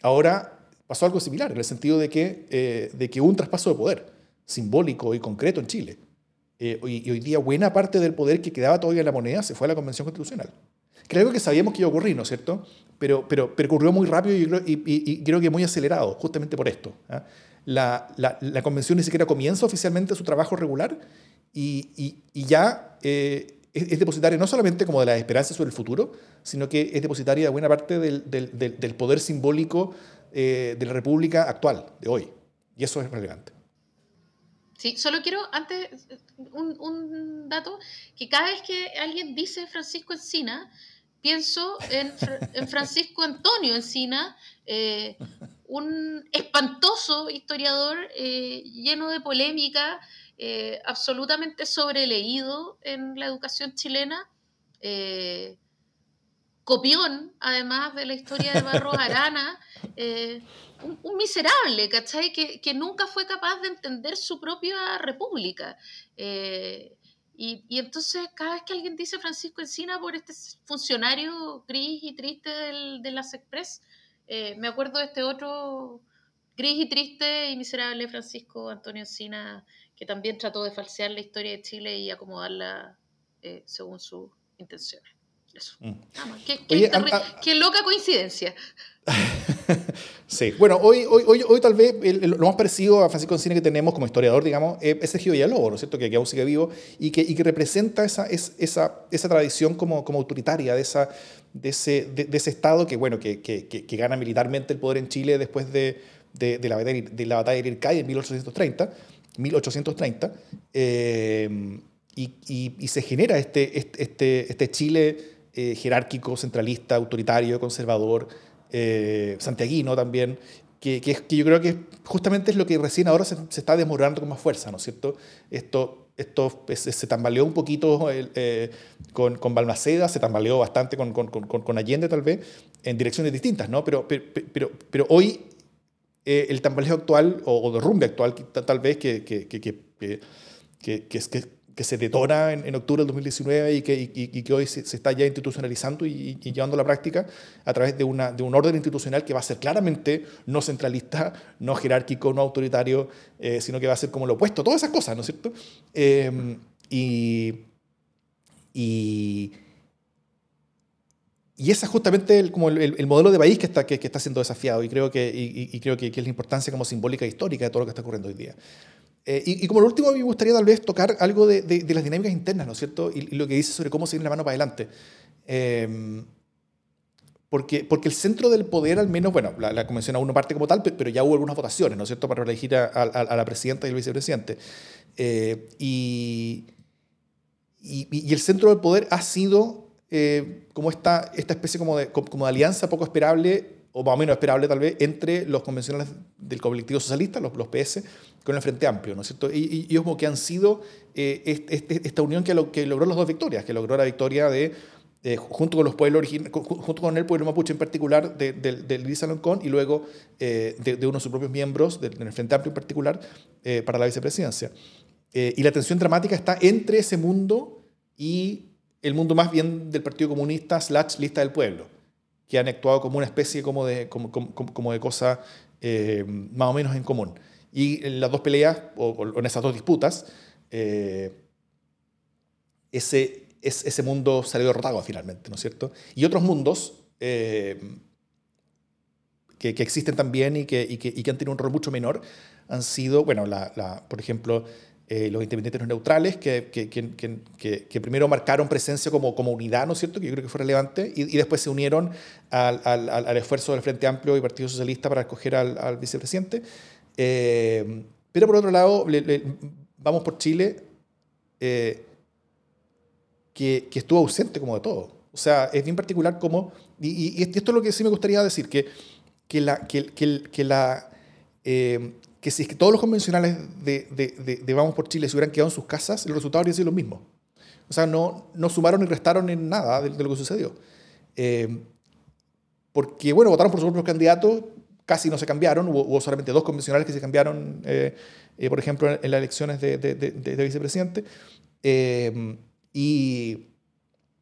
ahora pasó algo similar, en el sentido de que, eh, de que un traspaso de poder simbólico y concreto en Chile. y, hoy día buena parte del poder que quedaba todavía en la moneda se fue a la Convención Constitucional. Creo que sabíamos que iba a ocurrir, ¿no es cierto? Pero, pero, pero muy rápido y, creo que muy acelerado, justamente por esto. ¿ah? La, la, convención ni siquiera comienza oficialmente su trabajo regular y, ya eh, es, depositaria no solamente como de la esperanza sobre el futuro, sino que es depositaria de buena parte del, del poder simbólico eh, de la República actual, de hoy. Y eso es relevante. Sí, solo quiero antes un, dato, que cada vez que alguien dice Francisco Encina, pienso en, Francisco Antonio Encina, eh, un espantoso historiador eh, lleno de polémica, absolutamente sobreleído en la educación chilena, copión además de la historia de Barros [laughs] Arana, un, miserable, ¿cachai? Que, que, nunca fue capaz de entender su propia república. Y, y, entonces cada vez que alguien dice Francisco Encina por este funcionario gris y triste del, de las Express, eh, me acuerdo de este otro gris y triste y miserable Francisco Antonio Encina, que también trató de falsear la historia de Chile y acomodarla eh, según sus intenciones. Eso. Mm. qué, loca coincidencia. [laughs] sí, bueno, hoy, hoy, hoy, hoy tal vez lo más parecido a Francisco Encina que tenemos como historiador, digamos, es Sergio Villalobos, ¿no es cierto? Que, que, aún sigue vivo y que, y que representa esa, esa, esa tradición como, como autoritaria de, esa, de, ese, de, ese Estado que, bueno, que, que, gana militarmente el poder en Chile después de, de, la, de la batalla de Ircay en 1830. 1830 eh, y, y, se genera este, este, este, este Chile eh, jerárquico, centralista, autoritario, conservador, eh, santiaguino también, que, que, yo creo que justamente es lo que recién ahora se, está desmoronando con más fuerza, ¿no es cierto? Esto, esto se tambaleó un poquito eh, con, con, Balmaceda, se tambaleó bastante con, con, con, Allende tal vez, en direcciones distintas, ¿no? Pero, pero, pero, hoy el tambaleo actual, o, o derrumbe actual, tal vez que, que, que, que, que, que, que se detona en, octubre del 2019 y que, y, que hoy se, está ya institucionalizando y, llevando a la práctica a través de, una, de un orden institucional que va a ser claramente no centralista, no jerárquico, no autoritario, eh, sino que va a ser como lo opuesto, todas esas cosas, ¿no es cierto? Eh, y, y, y ese es justamente el, como el, modelo de país que está, que, está siendo desafiado y creo, que, y, creo que, que, es la importancia como simbólica e histórica de todo lo que está ocurriendo hoy día. Eh, y, como lo último, me gustaría tal vez tocar algo de, de, las dinámicas internas, ¿no es cierto? Y, lo que dice sobre cómo seguir la mano para adelante. Eh, porque, porque el centro del poder, al menos, bueno, la, convención aún no parte como tal, pero ya hubo algunas votaciones, ¿no es cierto?, para elegir a, a, la presidenta y el vicepresidente. Eh, y, y, el centro del poder ha sido como esta, esta especie como de, como de alianza poco esperable o más o menos esperable tal vez, entre los convencionales del colectivo socialista, los, los PS, con el Frente Amplio, ¿no es cierto? Y, y, como que han sido eh, este, esta unión que, lo, que logró las dos victorias, que logró la victoria de, eh, junto con el pueblo mapuche en particular, del de, de Luis Aloncón, y luego eh, de, uno de sus propios miembros, del Frente Amplio en particular, para la vicepresidencia. y la tensión dramática está entre ese mundo y el mundo más bien del Partido Comunista slash lista del pueblo que han actuado como una especie como de, como, como, de cosa eh, más o menos en común. Y en las dos peleas, o, en esas dos disputas, eh, ese, ese mundo salió derrotado finalmente, ¿no es cierto? Y otros mundos eh, que, que, existen también y que, y que, y, que, han tenido un rol mucho menor han sido, bueno, la, la, por ejemplo, eh, los independientes neutrales, que, que, que, que, primero marcaron presencia como, como unidad, ¿no es cierto?, que yo creo que fue relevante, y, y después se unieron al, al, al, esfuerzo del Frente Amplio y Partido Socialista para escoger al, al vicepresidente. Eh, pero por otro lado, vamos por Chile, eh, que, estuvo ausente como de todo. O sea, es bien particular como, y, y, esto es lo que sí me gustaría decir, que, que la, que, que la que si es que todos los convencionales de, de, de, Vamos por Chile se hubieran quedado en sus casas, el resultado habría sido lo mismo. O sea, no, no sumaron ni restaron en nada de, lo que sucedió. Eh, porque, bueno, votaron por sus propios candidatos, casi no se cambiaron, hubo, solamente dos convencionales que se cambiaron, eh, eh, por ejemplo, en, las elecciones de, de vicepresidente, y, y,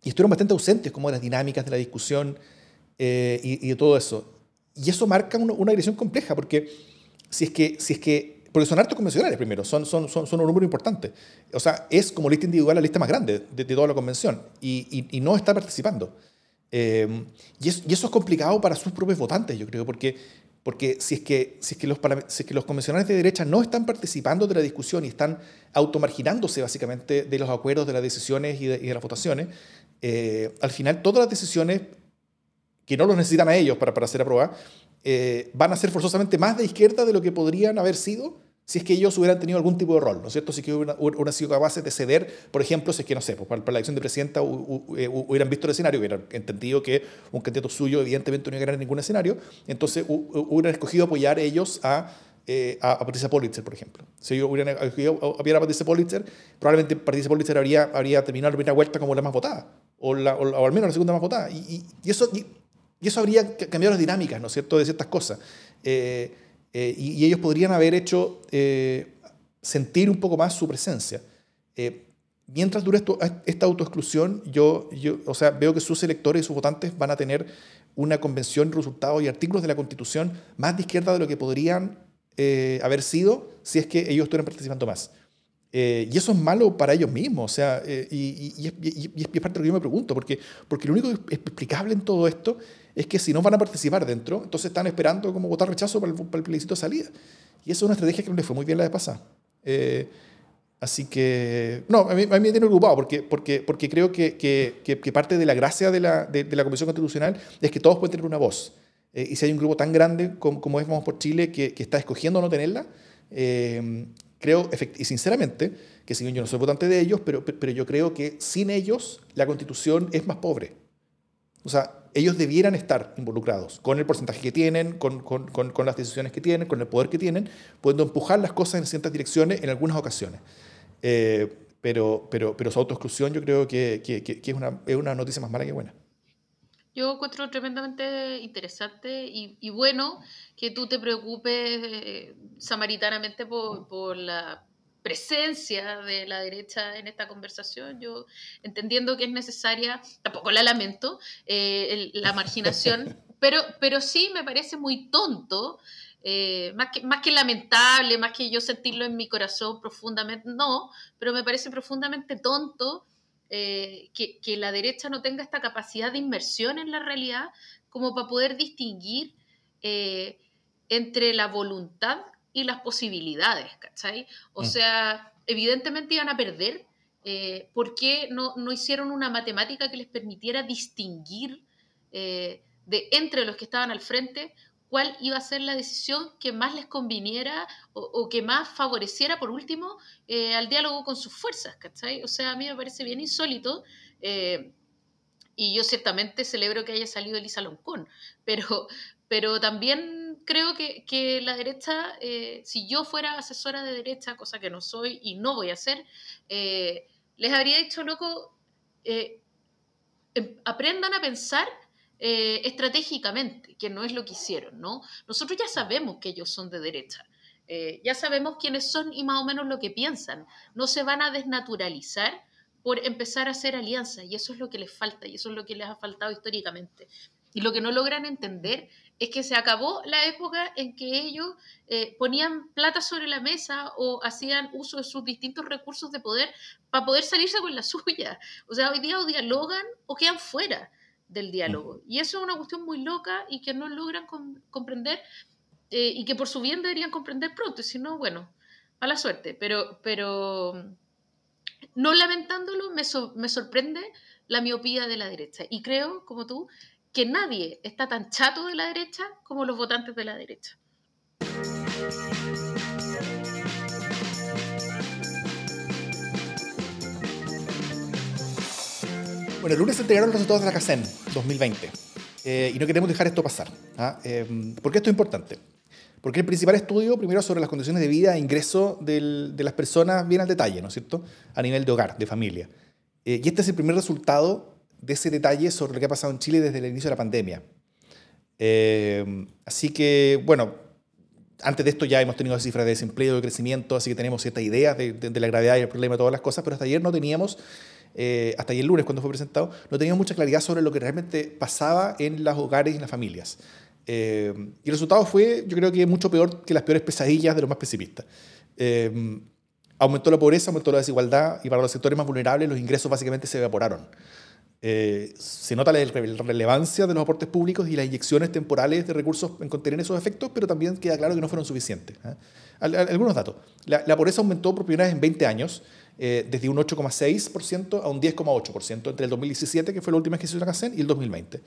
estuvieron bastante ausentes como de las dinámicas de la discusión y, y, de todo eso. Y eso marca una, una dirección compleja, porque si es que, si es que porque son hartos convencionales primero, son, son, son, son, un número importante. O sea, es como lista individual la lista más grande de, toda la convención y, y, no está participando. Eh, y, eso, y, eso, es complicado para sus propios votantes, yo creo, porque, porque si, es que, si, es que los, si es que los convencionales de derecha no están participando de la discusión y están automarginándose básicamente de los acuerdos, de las decisiones y de, y de las votaciones, eh, al final todas las decisiones que no los necesitan a ellos para, para ser aprobadas, eh, van a ser forzosamente más de izquierda de lo que podrían haber sido si es que ellos hubieran tenido algún tipo de rol, ¿no es cierto? Si es que hubieran, sido capaces de ceder, por ejemplo, si es que, no sé, pues para, la elección de presidenta eh, hubieran visto el escenario, hubieran entendido que un candidato suyo evidentemente no iba a ganar ningún escenario, entonces hubieran escogido apoyar ellos a, eh, a, Patricia Politzer, por ejemplo. Si ellos hubieran escogido apoyar a Patricia Politzer, probablemente Patricia Politzer habría, habría terminado la primera vuelta como la más votada, o, la, o, al menos la segunda más votada. Y, y, eso... Y eso habría cambiado las dinámicas, ¿no es cierto?, de ciertas cosas. Eh, eh, y, ellos podrían haber hecho eh, sentir un poco más su presencia. mientras dure esta autoexclusión, yo, yo o sea, veo que sus electores y sus votantes van a tener una convención, resultados y artículos de la Constitución más de izquierda de lo que podrían haber sido si es que ellos estuvieran participando más. y eso es malo para ellos mismos, o sea, y, y, y, es parte de lo que yo me pregunto, porque, porque lo único explicable en todo esto es que si no van a participar dentro, entonces están esperando como votar rechazo para el, el plebiscito de salida. Y eso es una estrategia que no les fue muy bien la de pasada. Eh, así que, no, a mí, a mí me tiene preocupado porque, porque, porque creo que, que, que, parte de la gracia de la, de, la Comisión Constitucional es que todos pueden tener una voz. Eh, y si hay un grupo tan grande como, como es Vamos por Chile que, está escogiendo no tenerla, eh, creo, y sinceramente, que si bien yo no soy votante de ellos, pero, pero yo creo que sin ellos la Constitución es más pobre. O sea, ellos debieran estar involucrados con el porcentaje que tienen, con, con, con, las decisiones que tienen, con el poder que tienen, pudiendo empujar las cosas en ciertas direcciones en algunas ocasiones. Eh, pero, pero, pero su autoexclusión yo creo que, que, que, es, una, es una noticia más mala que buena. Yo encuentro tremendamente interesante y, y bueno que tú te preocupes eh, samaritanamente por, por la presencia de la derecha en esta conversación. Yo entendiendo que es necesaria, tampoco la lamento, eh, la marginación, [laughs] pero, pero sí me parece muy tonto, eh, más, que, más que lamentable, más que yo sentirlo en mi corazón profundamente, no, pero me parece profundamente tonto eh, que, que, la derecha no tenga esta capacidad de inmersión en la realidad como para poder distinguir entre la voluntad y las posibilidades, ¿cachai? O mm. sea, evidentemente iban a perder. Eh, ¿Por qué no, no, hicieron una matemática que les permitiera distinguir eh, de entre los que estaban al frente cuál iba a ser la decisión que más les conviniera o, que más favoreciera, por último, eh, al diálogo con sus fuerzas, ¿cachai? O sea, a mí me parece bien insólito. y yo ciertamente celebro que haya salido Elisa Loncón, pero, pero también creo que, que la derecha, eh, si yo fuera asesora de derecha, cosa que no soy y no voy a hacer, eh, les habría dicho, loco, eh, em, aprendan a pensar estratégicamente, que no es lo que hicieron, ¿no? Nosotros ya sabemos que ellos son de derecha. ya sabemos quiénes son y más o menos lo que piensan. No se van a desnaturalizar por empezar a hacer alianzas y eso es lo que les falta y eso es lo que les ha faltado históricamente. Y lo que no logran entender es que se acabó la época en que ellos eh, ponían plata sobre la mesa o hacían uso de sus distintos recursos de poder para poder salirse con la [laughs] suya. O sea, hoy día o dialogan o quedan fuera del diálogo. Y eso es una cuestión muy loca y que no logran comprender eh, y que por su bien deberían comprender pronto. Y si no, bueno, mala suerte. Pero, pero no lamentándolo, me, me sorprende la miopía de la derecha. Y creo, como tú, que nadie está tan chato de la derecha como los votantes de la derecha. Bueno, el lunes se entregaron los resultados de la CACEN 2020 eh, y no queremos dejar esto pasar. ¿ah? Eh, ¿Por qué esto es importante? Porque el principal estudio, primero, sobre las condiciones de vida e ingreso de las personas viene al detalle, ¿no es cierto? A nivel de hogar, de familia. Eh, y este es el primer resultado de ese detalle sobre lo que ha pasado en Chile desde el inicio de la pandemia. Eh, así que, bueno, antes de esto ya hemos tenido cifras de desempleo, de crecimiento, así que tenemos cierta idea de, de, la gravedad y el problema de todas las cosas, pero hasta ayer no teníamos, eh, hasta ayer lunes cuando fue presentado, no teníamos mucha claridad sobre lo que realmente pasaba en los hogares y en las familias. y el resultado fue, yo creo que mucho peor que las peores pesadillas de los más pesimistas. aumentó la pobreza, aumentó la desigualdad y para los sectores más vulnerables los ingresos básicamente se evaporaron. Eh, se nota la relevancia de los aportes públicos y las inyecciones temporales de recursos en contener esos efectos, pero también queda claro que no fueron suficientes. ¿eh? Algunos datos. La, pobreza aumentó por primera vez en 20 años, eh, desde un 8,6% a un 10,8% entre el 2017, que fue la última que se hizo CACEN, y el 2020.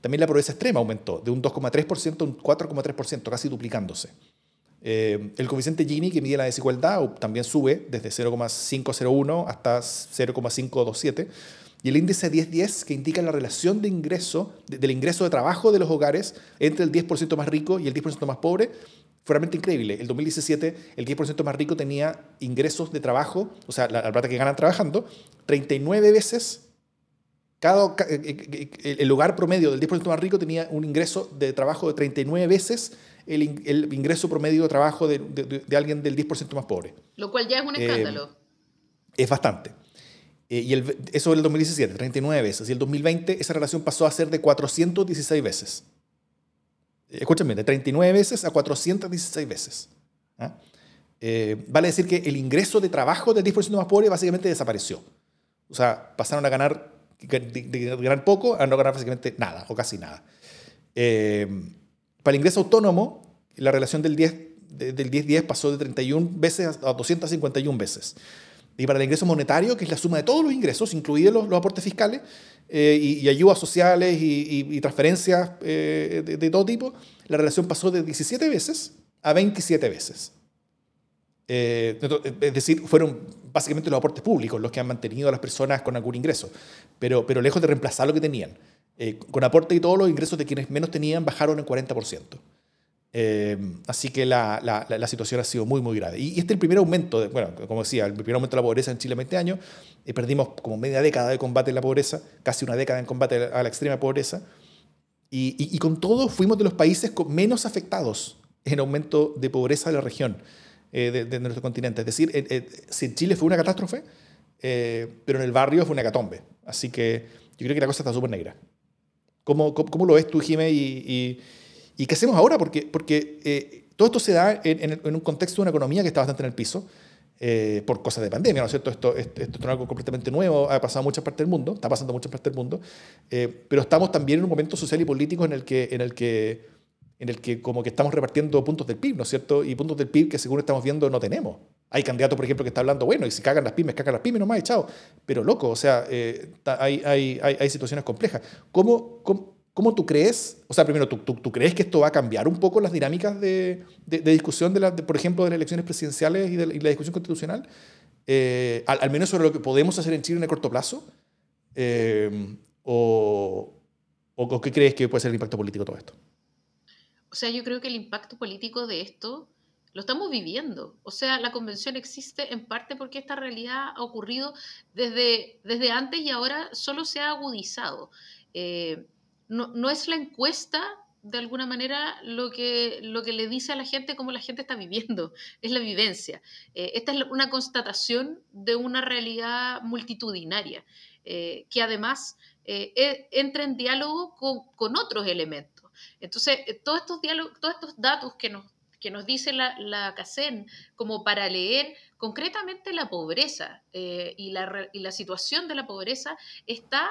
También la pobreza extrema aumentó de un 2,3% a un 4,3%, casi duplicándose. el coeficiente Gini, que mide la desigualdad, también sube desde 0,501 hasta 0,527 y el índice 1010, que indica la relación de ingreso, del ingreso de trabajo de los hogares entre el 10% más rico y el 10% más pobre, fue realmente increíble. El 2017, el 10% más rico tenía ingresos de trabajo, o sea, la, plata que ganan trabajando, 39 veces. Cada, eh, eh, eh, el hogar promedio del 10% más rico tenía un ingreso de trabajo de 39 veces el, ingreso promedio de trabajo de, alguien del 10% más pobre. Lo cual ya es un escándalo. es bastante. Eh, y el, eso en el 2017, 39 veces. Y el 2020 esa relación pasó a ser de 416 veces. Eh, escúchame, de 39 veces a 416 veces. ¿ah? Eh, vale decir que el ingreso de trabajo del 10% más pobre básicamente desapareció. O sea, pasaron a ganar, de, ganar poco a no ganar básicamente nada o casi nada. para el ingreso autónomo, la relación del 10, del 10-10 pasó de 31 veces a 251 veces. Y para el ingreso monetario, que es la suma de todos los ingresos, incluidos los, aportes fiscales eh, y, ayudas sociales y, transferencias eh, de, todo tipo, la relación pasó de 17 veces a 27 veces. Eh, es decir, fueron básicamente los aportes públicos los que han mantenido a las personas con algún ingreso, pero, pero lejos de reemplazar lo que tenían. con aporte y todos los ingresos de quienes menos tenían bajaron en 40%. Eh, así que la, la, situación ha sido muy, muy grave. Y, este es el primer aumento, de, bueno, como decía, el primer aumento de la pobreza en Chile en 20 años. y perdimos como media década de combate a la pobreza, casi una década en combate a la extrema pobreza. Y, y, con todo fuimos de los países menos afectados en aumento de pobreza de la región, eh, de, nuestro continente. Es decir, eh, si en Chile fue una catástrofe, pero en el barrio fue una catombe. Así que yo creo que la cosa está súper negra. ¿Cómo, ¿Cómo, lo ves tú, Jimé? y ¿Y qué hacemos ahora? Porque, porque eh, todo esto se da en, un contexto de una economía que está bastante en el piso. Eh, por cosas de pandemia, ¿no es cierto? Esto, esto, es algo completamente nuevo, ha pasado en muchas partes del mundo, está pasando en muchas partes del mundo, eh, pero estamos también en un momento social y político en el que, en el que, en el que como que estamos repartiendo puntos del PIB, ¿no es cierto? Y puntos del PIB que según estamos viendo no tenemos. Hay candidatos, por ejemplo, que están hablando, bueno, y si cagan las pymes, cagan las pymes, no más echado. Pero loco, o sea, hay, hay, hay, hay, situaciones complejas. ¿Cómo, cómo ¿Cómo tú crees, o sea, primero, ¿tú, tú, crees que esto va a cambiar un poco las dinámicas de, de, discusión, de, la, por ejemplo, de las elecciones presidenciales y de la, discusión constitucional? Eh, al, menos sobre lo que podemos hacer en Chile en el corto plazo. Eh, o, o, qué crees que puede ser el impacto político de todo esto? O sea, yo creo que el impacto político de esto lo estamos viviendo. O sea, la convención existe en parte porque esta realidad ha ocurrido desde, desde antes y ahora solo se ha agudizado. Eh, no, es la encuesta de alguna manera lo que, lo que le dice a la gente cómo la gente está viviendo, [laughs] es la vivencia. Eh, esta es una constatación de una realidad multitudinaria, eh, que además eh, e, entra en diálogo con, otros elementos. Entonces, todos estos, todos estos datos que nos, que nos dice la, la CACEN como para leer concretamente la pobreza y la, y, la, situación de la pobreza está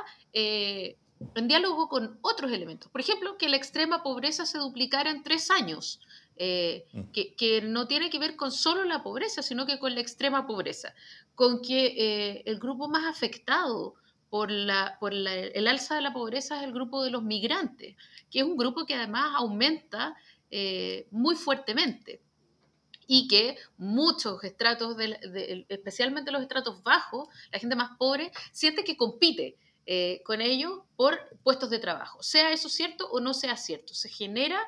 en diálogo con otros elementos. Por ejemplo, que la extrema pobreza se duplicara en tres años, eh, mm. que, no tiene que ver con solo la pobreza, sino que con la extrema pobreza, con que eh, el grupo más afectado por, la, por el alza de la pobreza es el grupo de los migrantes, que es un grupo que además aumenta eh, muy fuertemente y que muchos estratos, especialmente los estratos bajos, la gente más pobre, siente que compite eh, con ello por puestos de trabajo. Sea eso cierto o no sea cierto, se genera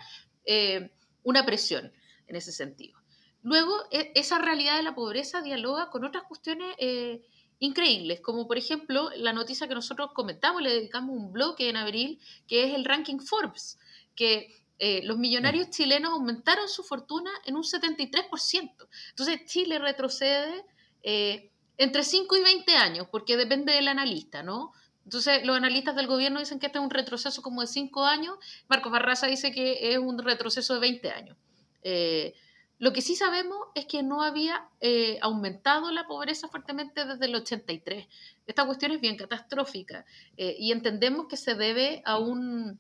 eh, una presión en ese sentido. Luego, e, esa realidad de la pobreza dialoga con otras cuestiones eh, increíbles, como por ejemplo la noticia que nosotros comentamos, le dedicamos un bloque en abril, que es el ranking Forbes, que los millonarios chilenos aumentaron su fortuna en un 73%. Entonces Chile retrocede entre 5 y 20 años, porque depende del analista, ¿no? Entonces, los analistas del gobierno dicen que este es un retroceso como de 5 años, Marcos Barraza dice que es un retroceso de 20 años. Eh, lo que sí sabemos es que no había eh, aumentado la pobreza fuertemente desde el 83. Esta cuestión es bien catastrófica eh, y entendemos que se debe a, un,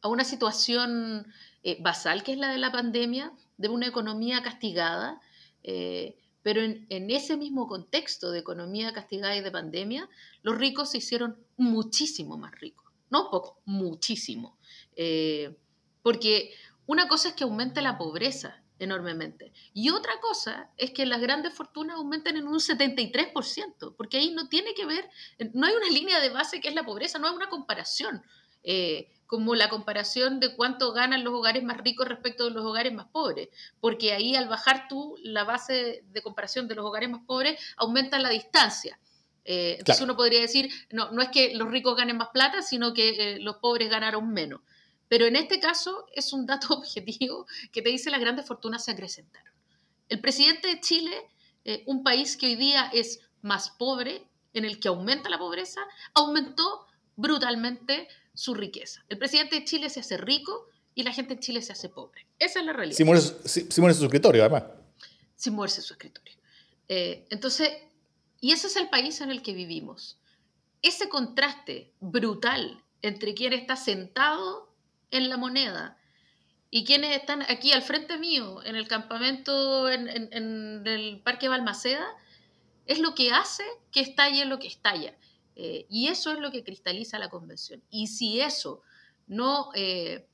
a una situación basal que es la de la pandemia, de una economía castigada, pero en, ese mismo contexto de economía castigada y de pandemia, los ricos se hicieron muchísimo más ricos. No poco, muchísimo. porque una cosa es que aumente la pobreza enormemente. Y otra cosa es que las grandes fortunas aumenten en un 73%, porque ahí no tiene que ver, no hay una línea de base que es la pobreza, no hay una comparación, eh, como la comparación de cuánto ganan los hogares más ricos respecto de los hogares más pobres, porque ahí al bajar tú la base de comparación de los hogares más pobres, aumenta la distancia. Eh, entonces uno podría decir, no, no es que los ricos ganen más plata, sino que eh, los pobres ganaron menos. Pero en este caso es un dato [laughs] objetivo que te dice las grandes fortunas se acrecentaron. El presidente de Chile, eh, un país que hoy día es más pobre, en el que aumenta la pobreza, aumentó brutalmente su riqueza. El presidente de Chile se hace rico y la gente en Chile se hace pobre. Esa es la realidad. Sin moverse, su escritorio, además. Sin moverse su escritorio. Eh, entonces, y ese es el país en el que vivimos. Ese contraste brutal entre quien está sentado en la moneda. Y quienes están aquí al frente mío, en el campamento, en, el Parque Balmaceda, es lo que hace que estalle lo que estalla. Eh, y eso es lo que cristaliza la convención. Y si eso no, eh,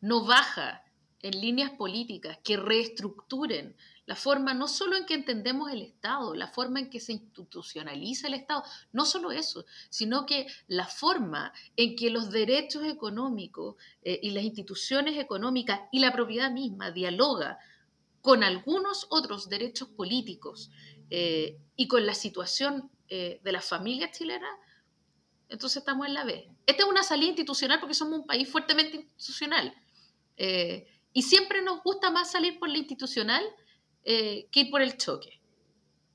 no baja en líneas políticas que reestructuren la forma no solo en que entendemos el Estado, la forma en que se institucionaliza el Estado, no solo eso, sino que la forma en que los derechos económicos eh, y las instituciones económicas y la propiedad misma dialoga con algunos otros derechos políticos y con la situación eh, de las familias chilenas, entonces estamos en la B. Esta es una salida institucional porque somos un país fuertemente institucional. y siempre nos gusta más salir por la institucional eh, que ir por el choque.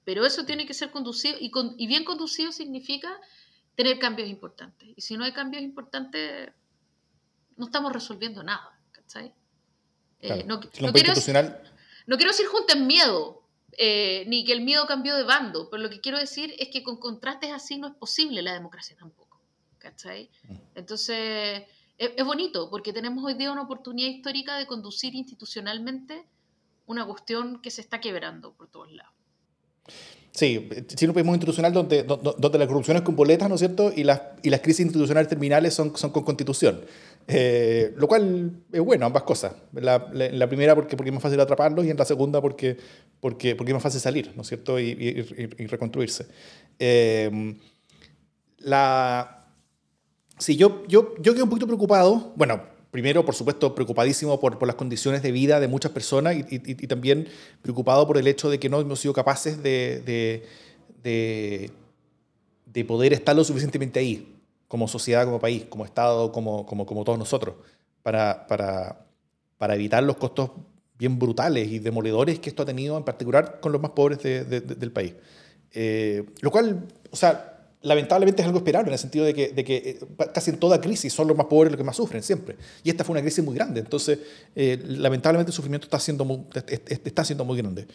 Pero eso tiene que ser conducido y, y, bien conducido significa tener cambios importantes. Y si no hay cambios importantes, no estamos resolviendo nada. ¿cachai? Eh, no, quiero, no, quiero, decir junten miedo, eh, ni que el miedo cambió de bando, pero lo que quiero decir es que con contrastes así no es posible la democracia tampoco. ¿cachai? Mm. Entonces, es, es bonito porque tenemos hoy día una oportunidad histórica de conducir institucionalmente una cuestión que se está quebrando por todos lados. Sí, Chile un país muy institucional donde, donde, la corrupción es con boletas, ¿no es cierto? Y las, y las crisis institucionales terminales son, son con constitución. Eh, lo cual es bueno, ambas cosas. La, la, primera porque, porque es más fácil atraparlos y en la segunda porque, porque, porque es más fácil salir, ¿no es cierto? Y, reconstruirse. Eh, la... Sí, yo, yo, yo quedo un poquito preocupado. Bueno, primero, por supuesto, preocupadísimo por, por, las condiciones de vida de muchas personas y, también preocupado por el hecho de que no hemos sido capaces de, de, de, poder estar lo suficientemente ahí, como sociedad, como país, como Estado, como, como, como todos nosotros, para, para, para, evitar los costos bien brutales y demoledores que esto ha tenido, en particular con los más pobres del país. Eh, lo cual, o sea, lamentablemente es algo esperable en el sentido de que, de que eh, casi en toda crisis son los más pobres los que más sufren siempre. Y esta fue una crisis muy grande, entonces eh, lamentablemente el sufrimiento está siendo muy, está siendo muy grande.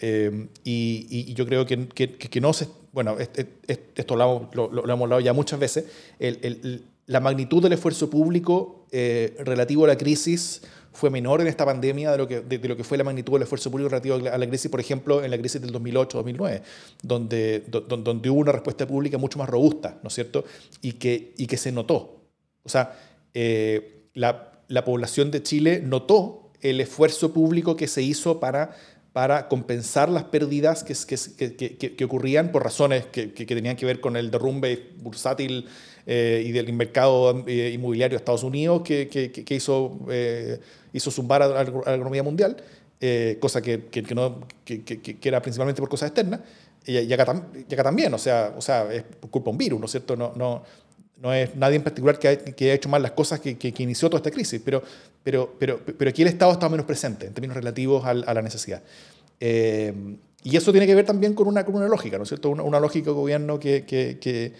Eh, y, yo creo que, que, que, no se... Bueno, esto lo, lo, lo, hemos hablado ya muchas veces, el, el, la magnitud del esfuerzo público relativo a la crisis fue menor en esta pandemia de lo que, de, lo que fue la magnitud del esfuerzo público relativo a la crisis, por ejemplo, en la crisis del 2008-2009, donde, donde hubo una respuesta pública mucho más robusta, ¿no es cierto? Y que, y que se notó. O sea, eh, la, la población de Chile notó el esfuerzo público que se hizo para para compensar las pérdidas que, que, que, que ocurrían por razones que, tenían que ver con el derrumbe bursátil eh, y del mercado eh, inmobiliario de Estados Unidos que, hizo, eh, hizo zumbar a, la economía mundial, cosa que, no, que, era principalmente por cosas externas, y, acá, acá, también, o sea, o sea, es culpa de un virus, ¿no es cierto? No, no, no es nadie en particular que, haya hecho mal las cosas que, inició toda esta crisis, pero, pero, pero, pero aquí el Estado está menos presente en términos relativos a, la necesidad. y eso tiene que ver también con una, con una lógica, ¿no es cierto? Una, una lógica de gobierno que, que,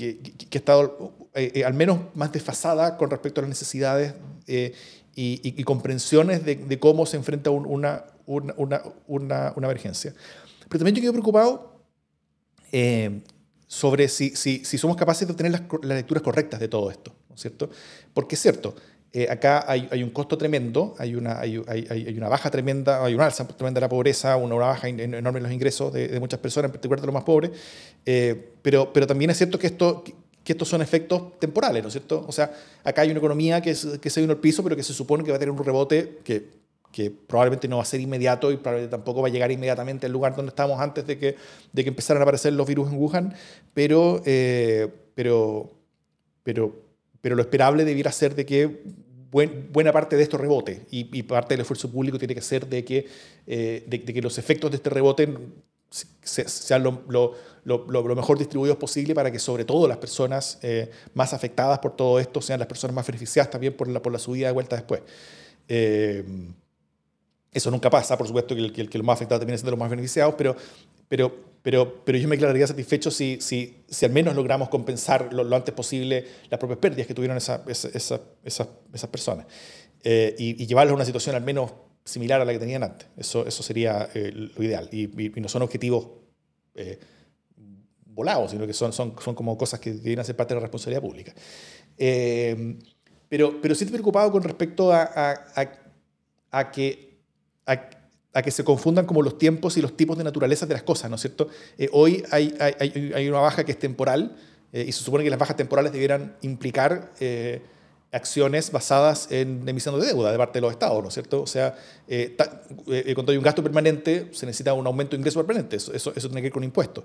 ha estado eh, al menos más desfasada con respecto a las necesidades y, comprensiones de, de, cómo se enfrenta una, una, una, una, emergencia. Pero también yo quedo preocupado sobre si, si, si, somos capaces de obtener las, lecturas correctas de todo esto, ¿no es cierto? Porque es cierto, eh, acá hay, hay, un costo tremendo, hay una, hay, hay, una baja tremenda, hay una alza tremenda de la pobreza, una, baja enorme en los ingresos de, muchas personas, en particular de los más pobres, eh, pero, pero también es cierto que, esto, que estos son efectos temporales, ¿no es cierto? O sea, acá hay una economía que, que se vino al piso, pero que se supone que va a tener un rebote que, que probablemente no va a ser inmediato y probablemente tampoco va a llegar inmediatamente al lugar donde estábamos antes de que, de que empezaran a aparecer los virus en Wuhan, pero, eh, pero, pero pero lo esperable debiera ser de que buena parte de esto rebote y, parte del esfuerzo público tiene que ser de que, eh, de, que los efectos de este rebote sean lo, mejor distribuidos posible para que sobre todo las personas eh, más afectadas por todo esto sean las personas más beneficiadas también por la, por la subida de vuelta después. Eso nunca pasa, por supuesto que, el, que, los más afectados terminan siendo los más beneficiados, pero, pero, pero, pero yo me declararía satisfecho si, si, si al menos logramos compensar lo, antes posible las propias pérdidas que tuvieron esa, esa, esas personas eh, y, y, llevarlos a una situación al menos similar a la que tenían antes. Eso, eso sería eh, lo ideal. Y, no son objetivos eh, volados, sino que son, son, son como cosas que deben ser parte de la responsabilidad pública. pero, pero sí estoy preocupado con respecto a, a, a que a, que se confundan como los tiempos y los tipos de naturaleza de las cosas, ¿no es cierto? Eh, hoy hay, una baja que es temporal eh, y se supone que las bajas temporales debieran implicar eh, acciones basadas en emisión de deuda de parte de los estados, ¿no es cierto? O sea, cuando hay un gasto permanente se necesita un aumento de ingreso permanente, eso, eso, tiene que ver con impuestos.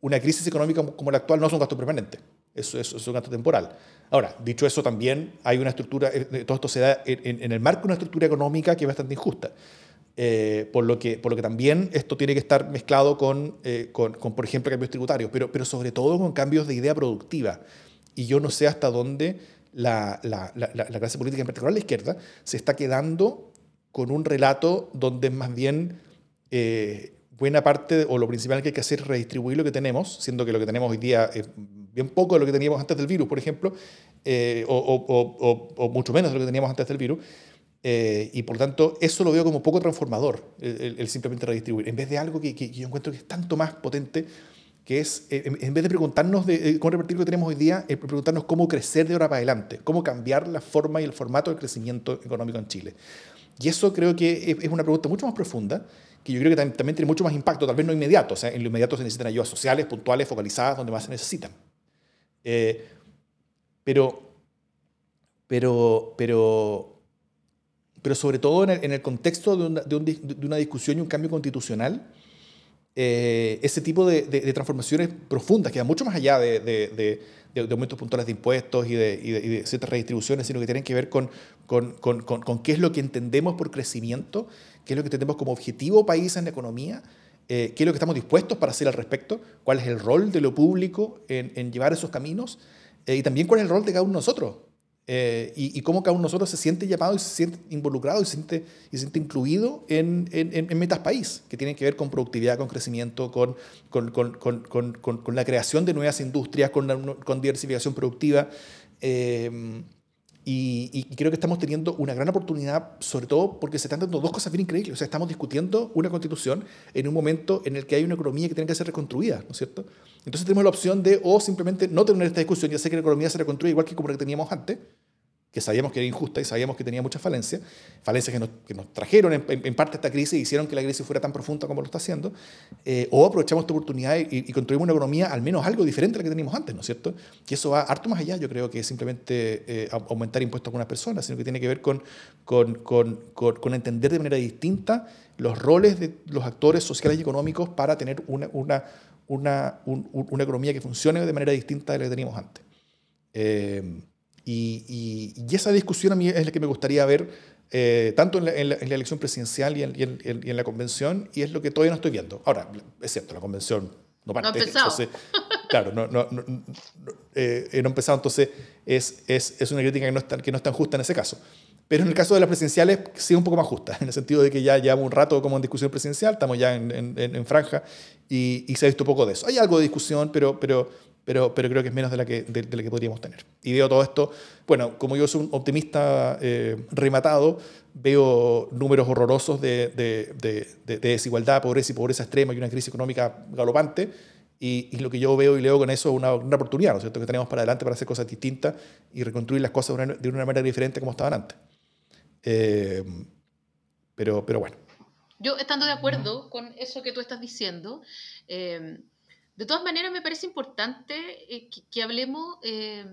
una crisis económica como la actual no es un gasto permanente, eso, eso es un gasto temporal. Ahora, dicho eso, también hay una estructura, eh, todo esto se da en, el marco de una estructura económica que es bastante injusta. Eh, por, lo que, por lo que también esto tiene que estar mezclado con, eh, con, por ejemplo, cambios tributarios, pero, pero sobre todo con cambios de idea productiva. Y yo no sé hasta dónde la, la, la, la clase política, en particular la izquierda, se está quedando con un relato donde más bien buena parte o lo principal que hay que hacer es redistribuir lo que tenemos, siendo que lo que tenemos hoy día es bien poco de lo que teníamos antes del virus, por ejemplo, eh, o, mucho menos de lo que teníamos antes del virus. Eh, y por tanto, eso lo veo como poco transformador, el, simplemente redistribuir, en vez de algo que, yo encuentro que es tanto más potente, que es, eh, en, vez de preguntarnos cómo repartir lo que tenemos hoy día, preguntarnos cómo crecer de ahora para adelante, cómo cambiar la forma y el formato del crecimiento económico en Chile. Y eso creo que es una pregunta mucho más profunda, que yo creo que también, tiene mucho más impacto, tal vez no inmediato, o sea, en lo inmediato se necesitan ayudas sociales, puntuales, focalizadas, donde más se necesitan. Eh, pero, pero, pero, pero sobre todo en el, contexto de una, discusión y un cambio constitucional, eh, ese tipo de, transformaciones profundas que van mucho más allá de, aumentos puntuales de impuestos y de, ciertas redistribuciones, sino que tienen que ver con, con, con, con, qué es lo que entendemos por crecimiento, qué es lo que entendemos como objetivo país en la economía eh, qué es lo que estamos dispuestos para hacer al respecto, cuál es el rol de lo público en, llevar esos caminos eh, y también cuál es el rol de cada uno de nosotros eh, y, cómo cada uno de nosotros se siente llamado y se siente involucrado y se siente, y se siente incluido en, en, metas país, que tienen que ver con productividad, con crecimiento, con, con, con, con la creación de nuevas industrias, con, con diversificación productiva. Y, creo que estamos teniendo una gran oportunidad, sobre todo porque se están dando dos cosas bien increíbles. O sea, estamos discutiendo una constitución en un momento en el que hay una economía que tiene que ser reconstruida, ¿no es cierto? Entonces tenemos la opción de o simplemente no tener esta discusión y hacer que la economía se reconstruya igual que como la que teníamos antes, que sabíamos que era injusta y sabíamos que tenía muchas falencias, falencias que nos, que nos trajeron en, parte esta crisis y hicieron que la crisis fuera tan profunda como lo está haciendo, eh, o aprovechamos esta oportunidad y, construimos una economía al menos algo diferente a la que teníamos antes, ¿no es cierto? Que eso va harto más allá, yo creo que simplemente eh, aumentar impuestos a algunas personas, sino que tiene que ver con, con, con, con, entender de manera distinta los roles de los actores sociales y económicos para tener una, una, una, una economía que funcione de manera distinta de la que teníamos antes. Eh, y, y, esa discusión a mí es la que me gustaría ver eh, tanto en la, en, la, elección presidencial y en, y, en, la convención, y es lo que todavía no estoy viendo. Ahora, es cierto, la convención no parte. No ha empezado. Entonces, claro, no, no, no, eh, no ha empezado, entonces es, es, es, una crítica que no, es tan, que no es tan justa en ese caso. pero en el caso de las presidenciales sí un poco más justa, en el sentido de que ya llevamos un rato como en discusión presidencial, estamos ya en, en, franja y, y, se ha visto poco de eso. Hay algo de discusión, pero, pero, pero, pero creo que es menos de la, que, de, la que podríamos tener. Y veo todo esto, bueno, como yo soy un optimista eh, rematado, veo números horrorosos de, de, desigualdad, pobreza y pobreza extrema y una crisis económica galopante. Y, y, lo que yo veo y leo con eso es una, una, oportunidad, ¿no es cierto?, que tenemos para adelante para hacer cosas distintas y reconstruir las cosas de una, de una manera diferente como estaban antes. Eh, pero, pero bueno. Yo estando de acuerdo con eso que tú estás diciendo, eh, de todas maneras, me parece importante eh, que, hablemos eh,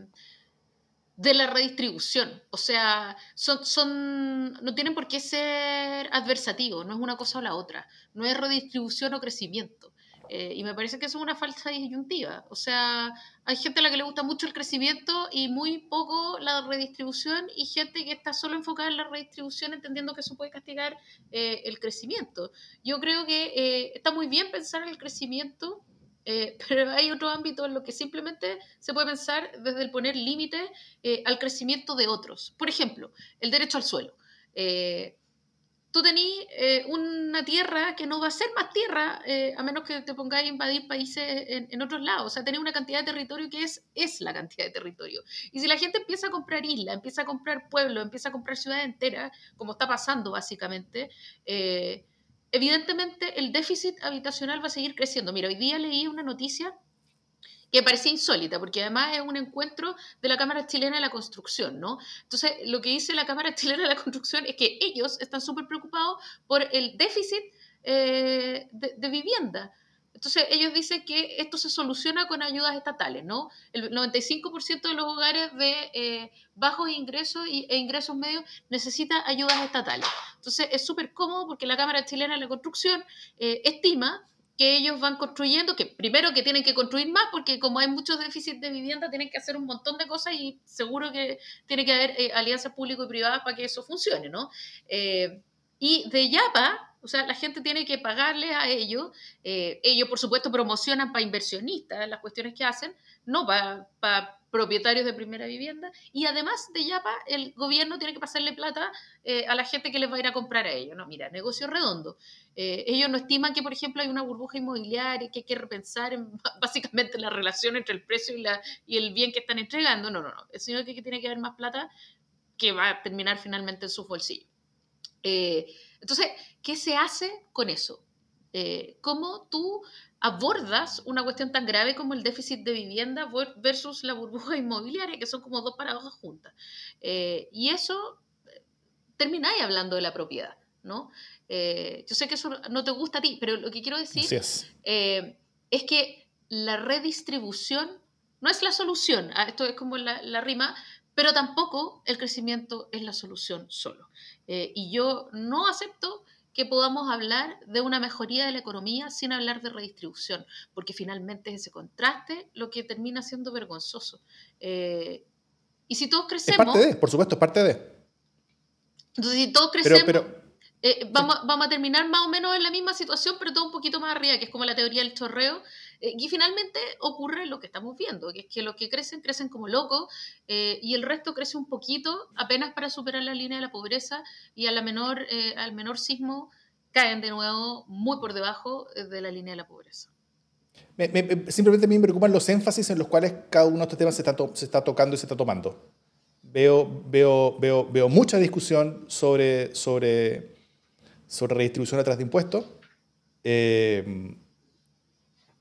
de la redistribución. O sea, son, no tienen por qué ser adversativos, no es una cosa o la otra. No es redistribución o crecimiento. Eh, y me parece que eso es una falsa disyuntiva. O sea, hay gente a la que le gusta mucho el crecimiento y muy poco la redistribución y gente que está solo enfocada en la redistribución entendiendo que eso puede castigar el crecimiento. Yo creo que está muy bien pensar en el crecimiento eh, [laughs] pero hay otro ámbito en lo que simplemente se puede pensar desde el poner límites eh, al crecimiento de otros. Por ejemplo, el derecho al suelo. Eh, tú tenés una tierra que no va a ser más tierra a menos que te pongáis a invadir países en, otros lados. O sea, tenés una cantidad de territorio que es, es la cantidad de territorio. Y si la gente empieza a comprar islas, empieza a comprar pueblos, empieza a comprar ciudades enteras, como está pasando básicamente, evidentemente el déficit habitacional va a seguir creciendo. Mira, hoy día leí una noticia que parecía insólita, porque además es un encuentro de la Cámara Chilena de la Construcción, ¿no? Entonces, lo que dice la Cámara [laughs] Chilena de la Construcción es que ellos están súper preocupados por el déficit eh, de, vivienda. Entonces, ellos dicen que esto se soluciona con ayudas estatales, ¿no? El 95% de los hogares de eh, bajos ingresos e ingresos medios necesita ayudas estatales. Entonces, es súper cómodo porque la Cámara Chilena de la Construcción eh, estima que ellos van construyendo, que primero que tienen que construir más, porque como hay muchos déficits de vivienda, tienen que hacer un montón de cosas y seguro que tiene que haber eh, alianzas público y privadas para que eso funcione, ¿no? Y de Yapa, o sea, la gente tiene que pagarles a ellos. Eh, ellos, por supuesto, promocionan para inversionistas las cuestiones que hacen, no para, propietarios de primera vivienda. Y además de Yapa, el gobierno tiene que pasarle plata eh, a la gente que les va a ir a comprar a ellos. No, mira, negocio redondo. Eh, ellos no estiman que, por ejemplo, hay una burbuja inmobiliaria, que hay que repensar en, [laughs] básicamente la relación entre el precio y, la, y el bien que están entregando. No, no, no. Sino que tiene que haber más plata que va a terminar finalmente en sus bolsillos. Entonces, ¿qué se hace con eso? Eh, ¿Cómo tú abordas una cuestión tan grave como el déficit de vivienda versus la burbuja [laughs] inmobiliaria, que son como dos paradojas juntas? Eh, y eso eh, termináis hablando de la propiedad, ¿no? yo sé que eso no te gusta a ti, pero lo que quiero decir es. es. que la redistribución no es la solución, ah, esto es como la, la rima, pero tampoco el crecimiento es la solución solo. Eh, y yo no acepto que podamos hablar de una mejoría de la economía sin hablar de redistribución, porque finalmente es ese contraste lo que termina siendo vergonzoso. Eh, y si todos crecemos... Es parte de, por supuesto, es parte de. Entonces, si todos crecemos... Pero, eh, vamos, vamos, a terminar más o menos en la misma situación, pero todo un poquito más arriba, que es como la teoría del chorreo, eh, y finalmente ocurre lo que estamos viendo, que es que los que crecen, crecen como locos eh, y el resto crece un poquito apenas para superar la línea de la pobreza y a la menor, eh, al menor sismo caen de nuevo muy por debajo de la línea de la pobreza. simplemente a mí me preocupan los énfasis en los cuales cada uno de estos temas se está, se está tocando y se está tomando. Veo, veo, veo, veo mucha discusión sobre, sobre, sobre redistribución a través de impuestos. Eh,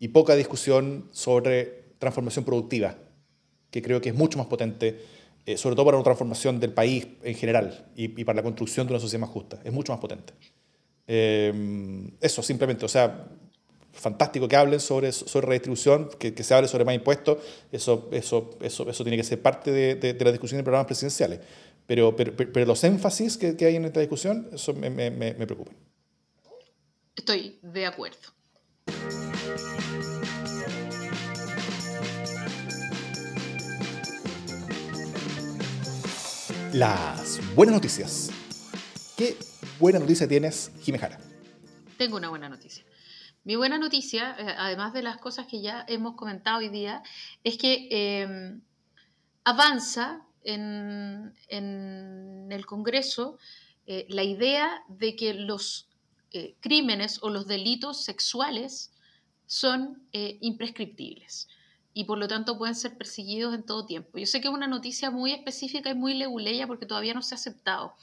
y poca discusión sobre transformación productiva, que creo que es mucho más potente, eh, sobre todo para una transformación del país en general y, para la construcción de una sociedad más justa. Es mucho más potente. Eh, eso, simplemente, o sea, fantástico que hablen sobre, sobre redistribución, que, que, se hable sobre más impuestos, eso, eso, eso, eso tiene que ser parte de, de, la discusión de programas presidenciales. Pero, pero, pero los énfasis que, que, hay en esta discusión, eso me, me, me preocupan. Estoy de acuerdo. Las buenas noticias. ¿Qué buena noticia tienes, Jimejara? Tengo una buena noticia. Mi buena noticia, eh, además de las cosas que ya hemos comentado hoy día, es que em, avanza en, el Congreso eh, la idea de que los eh, crímenes o los delitos sexuales son eh, imprescriptibles y por lo tanto pueden ser perseguidos en todo tiempo. Yo sé que es una noticia muy específica y muy leguleya porque todavía no se ha aceptado,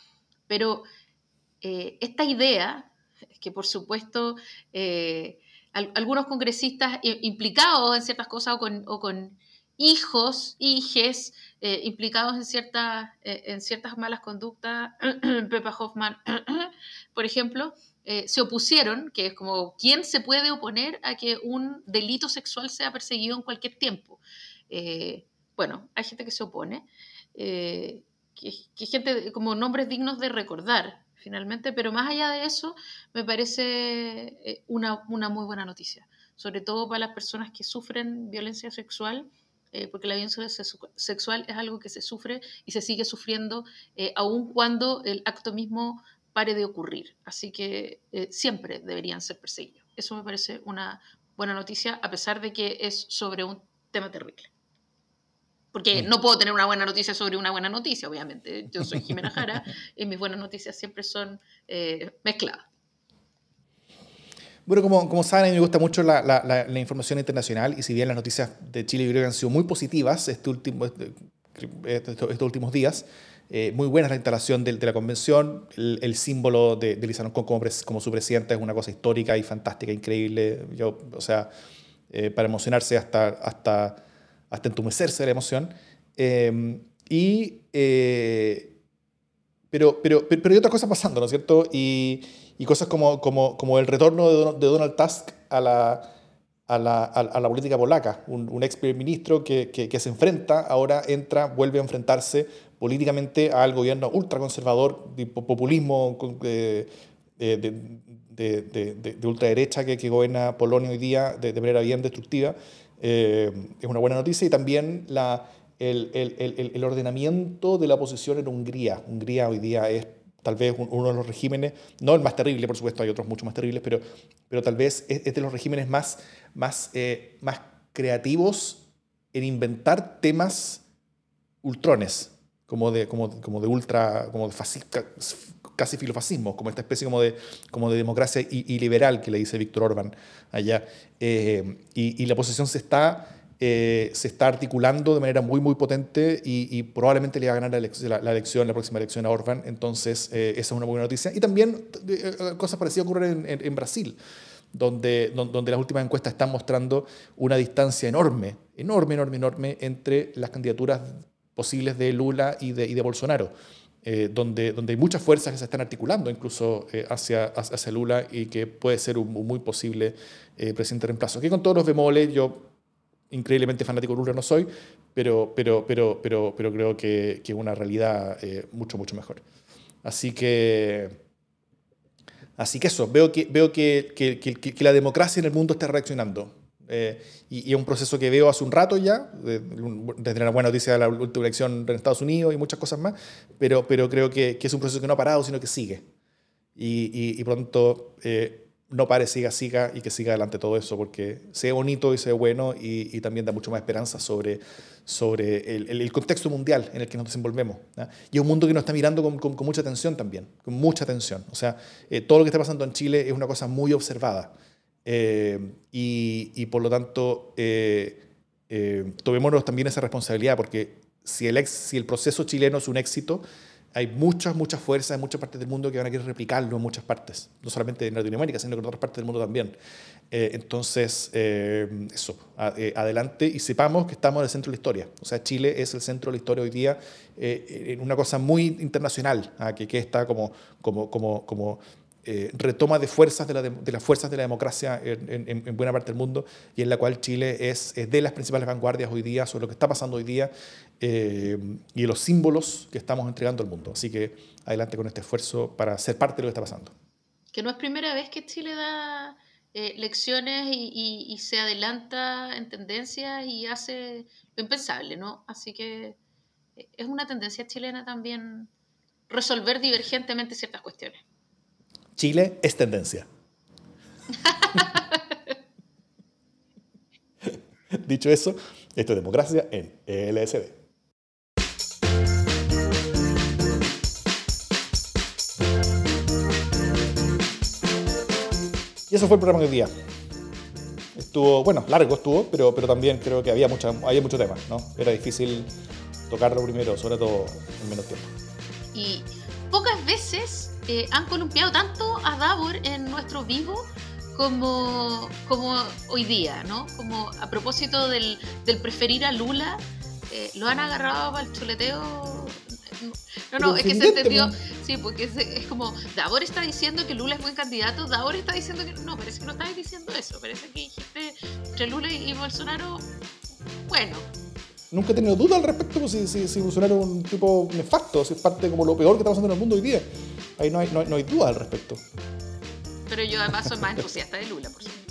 pero esta idea, [laughs] que por supuesto algunos congresistas implicados en ciertas cosas o con hijos, hijes eh, implicados en, ciertas eh, en ciertas malas conductas, [clears throat] Pepa Hoffman, [clears throat] por ejemplo, eh, se opusieron, que es como, ¿quién se puede oponer a que un delito sexual sea perseguido en cualquier tiempo? bueno, hay gente que se opone, que, que, gente como nombres dignos de recordar, finalmente, pero más allá de eso, me parece una, una muy buena noticia, sobre todo para las personas que sufren violencia sexual eh, porque la violencia sexual es algo que se sufre y se sigue sufriendo eh, aun cuando el acto mismo pare de ocurrir. Así que eh, siempre deberían ser perseguidos. Eso me parece una buena noticia, a pesar de que es sobre un tema terrible. Porque no puedo tener una buena noticia sobre una buena noticia, obviamente. Yo soy Jimena Jara y mis buenas noticias siempre son mezcladas. Bueno, como, como saben, a mí me gusta mucho la, la, la, información internacional y si bien las noticias de Chile y han sido muy positivas este último, este, este, estos, últimos días, eh, muy buena la instalación de, de la convención, el, el, símbolo de, de Lisa como, como su presidenta es una cosa histórica y fantástica, increíble, Yo, o sea, eh, para emocionarse hasta, hasta, hasta entumecerse de la emoción. Eh, y, pero, pero, pero, hay otras cosas pasando, ¿no es cierto? Y, y cosas como, como, como, el retorno de, Donald Tusk a la, a la, a la política polaca, un, un ex primer ministro que, que, se enfrenta, ahora entra, vuelve a enfrentarse políticamente al gobierno ultraconservador, de populismo de, de, de, de, ultraderecha que, que gobierna Polonia hoy día de, manera bien destructiva. Eh, es una buena noticia y también la, el, el, el, ordenamiento de la oposición en Hungría. Hungría hoy día es tal vez uno de los regímenes, no el más terrible, por supuesto, hay otros mucho más terribles, pero, pero tal vez es, de los regímenes más, más, eh, más creativos en inventar temas ultrones, como de, como, como de ultra, como de casi filofascismo, como esta especie como de, como de democracia y, liberal que le dice Víctor Orbán allá. Eh, y, y, la oposición se está eh, se está articulando de manera muy, muy potente y, probablemente le va a ganar la, elección, la, próxima elección a Orban. Entonces, eh, esa es una buena noticia. Y también eh, cosas parecidas ocurren en, Brasil, donde, donde, las últimas encuestas están mostrando una distancia enorme, enorme, enorme, enorme entre las candidaturas posibles de Lula y de, y de Bolsonaro. donde, donde hay muchas fuerzas que se están articulando incluso hacia, hacia Lula y que puede ser un, muy posible presidente de reemplazo. Aquí con todos los bemoles, yo increíblemente fanático de Lula no soy, pero, pero, pero, pero, pero creo que es una realidad eh, mucho, mucho mejor. Así que, así que eso, veo que, veo que, que, que la democracia en el mundo está reaccionando. Eh, y, es un proceso que veo hace un rato ya, desde la buena noticia de la última elección en Estados Unidos y muchas cosas más, pero, pero creo que, es un proceso que no ha parado, sino que sigue. Y, y, pronto eh, no pare, siga, siga y que siga adelante todo eso, porque sea bonito y sea bueno y, también da mucho más esperanza sobre, sobre el, contexto mundial en el que nos desenvolvemos. Y es un mundo que nos está mirando con, mucha atención también, con mucha atención. O sea, eh, todo lo que está pasando en Chile es una cosa muy observada. Eh, y, por lo tanto, eh, tomémonos también esa responsabilidad, porque si el, ex, si el proceso chileno es un éxito, hay muchas, muchas fuerzas en muchas partes del mundo que van a querer replicarlo en muchas partes, no solamente en Latinoamérica, sino en otras partes del mundo también. Eh, entonces, eh, eso, eh, adelante y sepamos que estamos en el centro de la historia. O sea, Chile es el centro de la historia hoy día, en una cosa muy internacional, ¿ah? que, que, está como, como, como, como eh, retoma de fuerzas de, las fuerzas de la democracia en, buena parte del mundo y en la cual Chile es, de las principales vanguardias hoy día sobre lo que está pasando hoy día eh, y los símbolos que estamos entregando al mundo. Así que adelante con este esfuerzo para ser parte de lo que está pasando. Que no es primera vez que Chile da eh, lecciones y, y, se adelanta en tendencias y hace lo impensable, ¿no? Así que es una tendencia chilena también resolver divergentemente ciertas cuestiones. Chile es tendencia. [laughs] Dicho eso, esto es democracia en LSD. Y eso fue el programa del día. Estuvo, bueno, largo estuvo, pero, pero también creo que había, mucha, había mucho tema, ¿no? Era difícil tocarlo primero, sobre todo en menos tiempo. Y pocas veces eh, han columpiado tanto a Davor en nuestro vivo como, como hoy día, ¿no? Como a propósito del, del preferir a Lula, eh, lo han agarrado para el chuleteo. No, no, es que se entendió. Sí, porque es, es, como, Davor está diciendo que Lula es buen candidato, Davor está diciendo que. No, parece que no estabas diciendo eso. Parece que dijiste entre Lula y Bolsonaro, bueno. Nunca he tenido duda al respecto, pues, si, si, si Bolsonaro es un tipo nefasto, si es parte como lo peor que está pasando en el mundo hoy día. Ahí no hay, no hay, no hay duda al respecto. Pero yo además soy más entusiasta de Lula, por supuesto.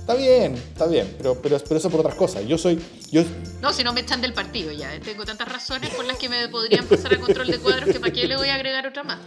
Está bien, está bien, pero, pero, pero eso por otras cosas. Yo soy. Yo... No, si no me echan del partido ya. Tengo tantas razones por las que me podrían pasar a control de cuadros que para qué le voy a agregar otra más.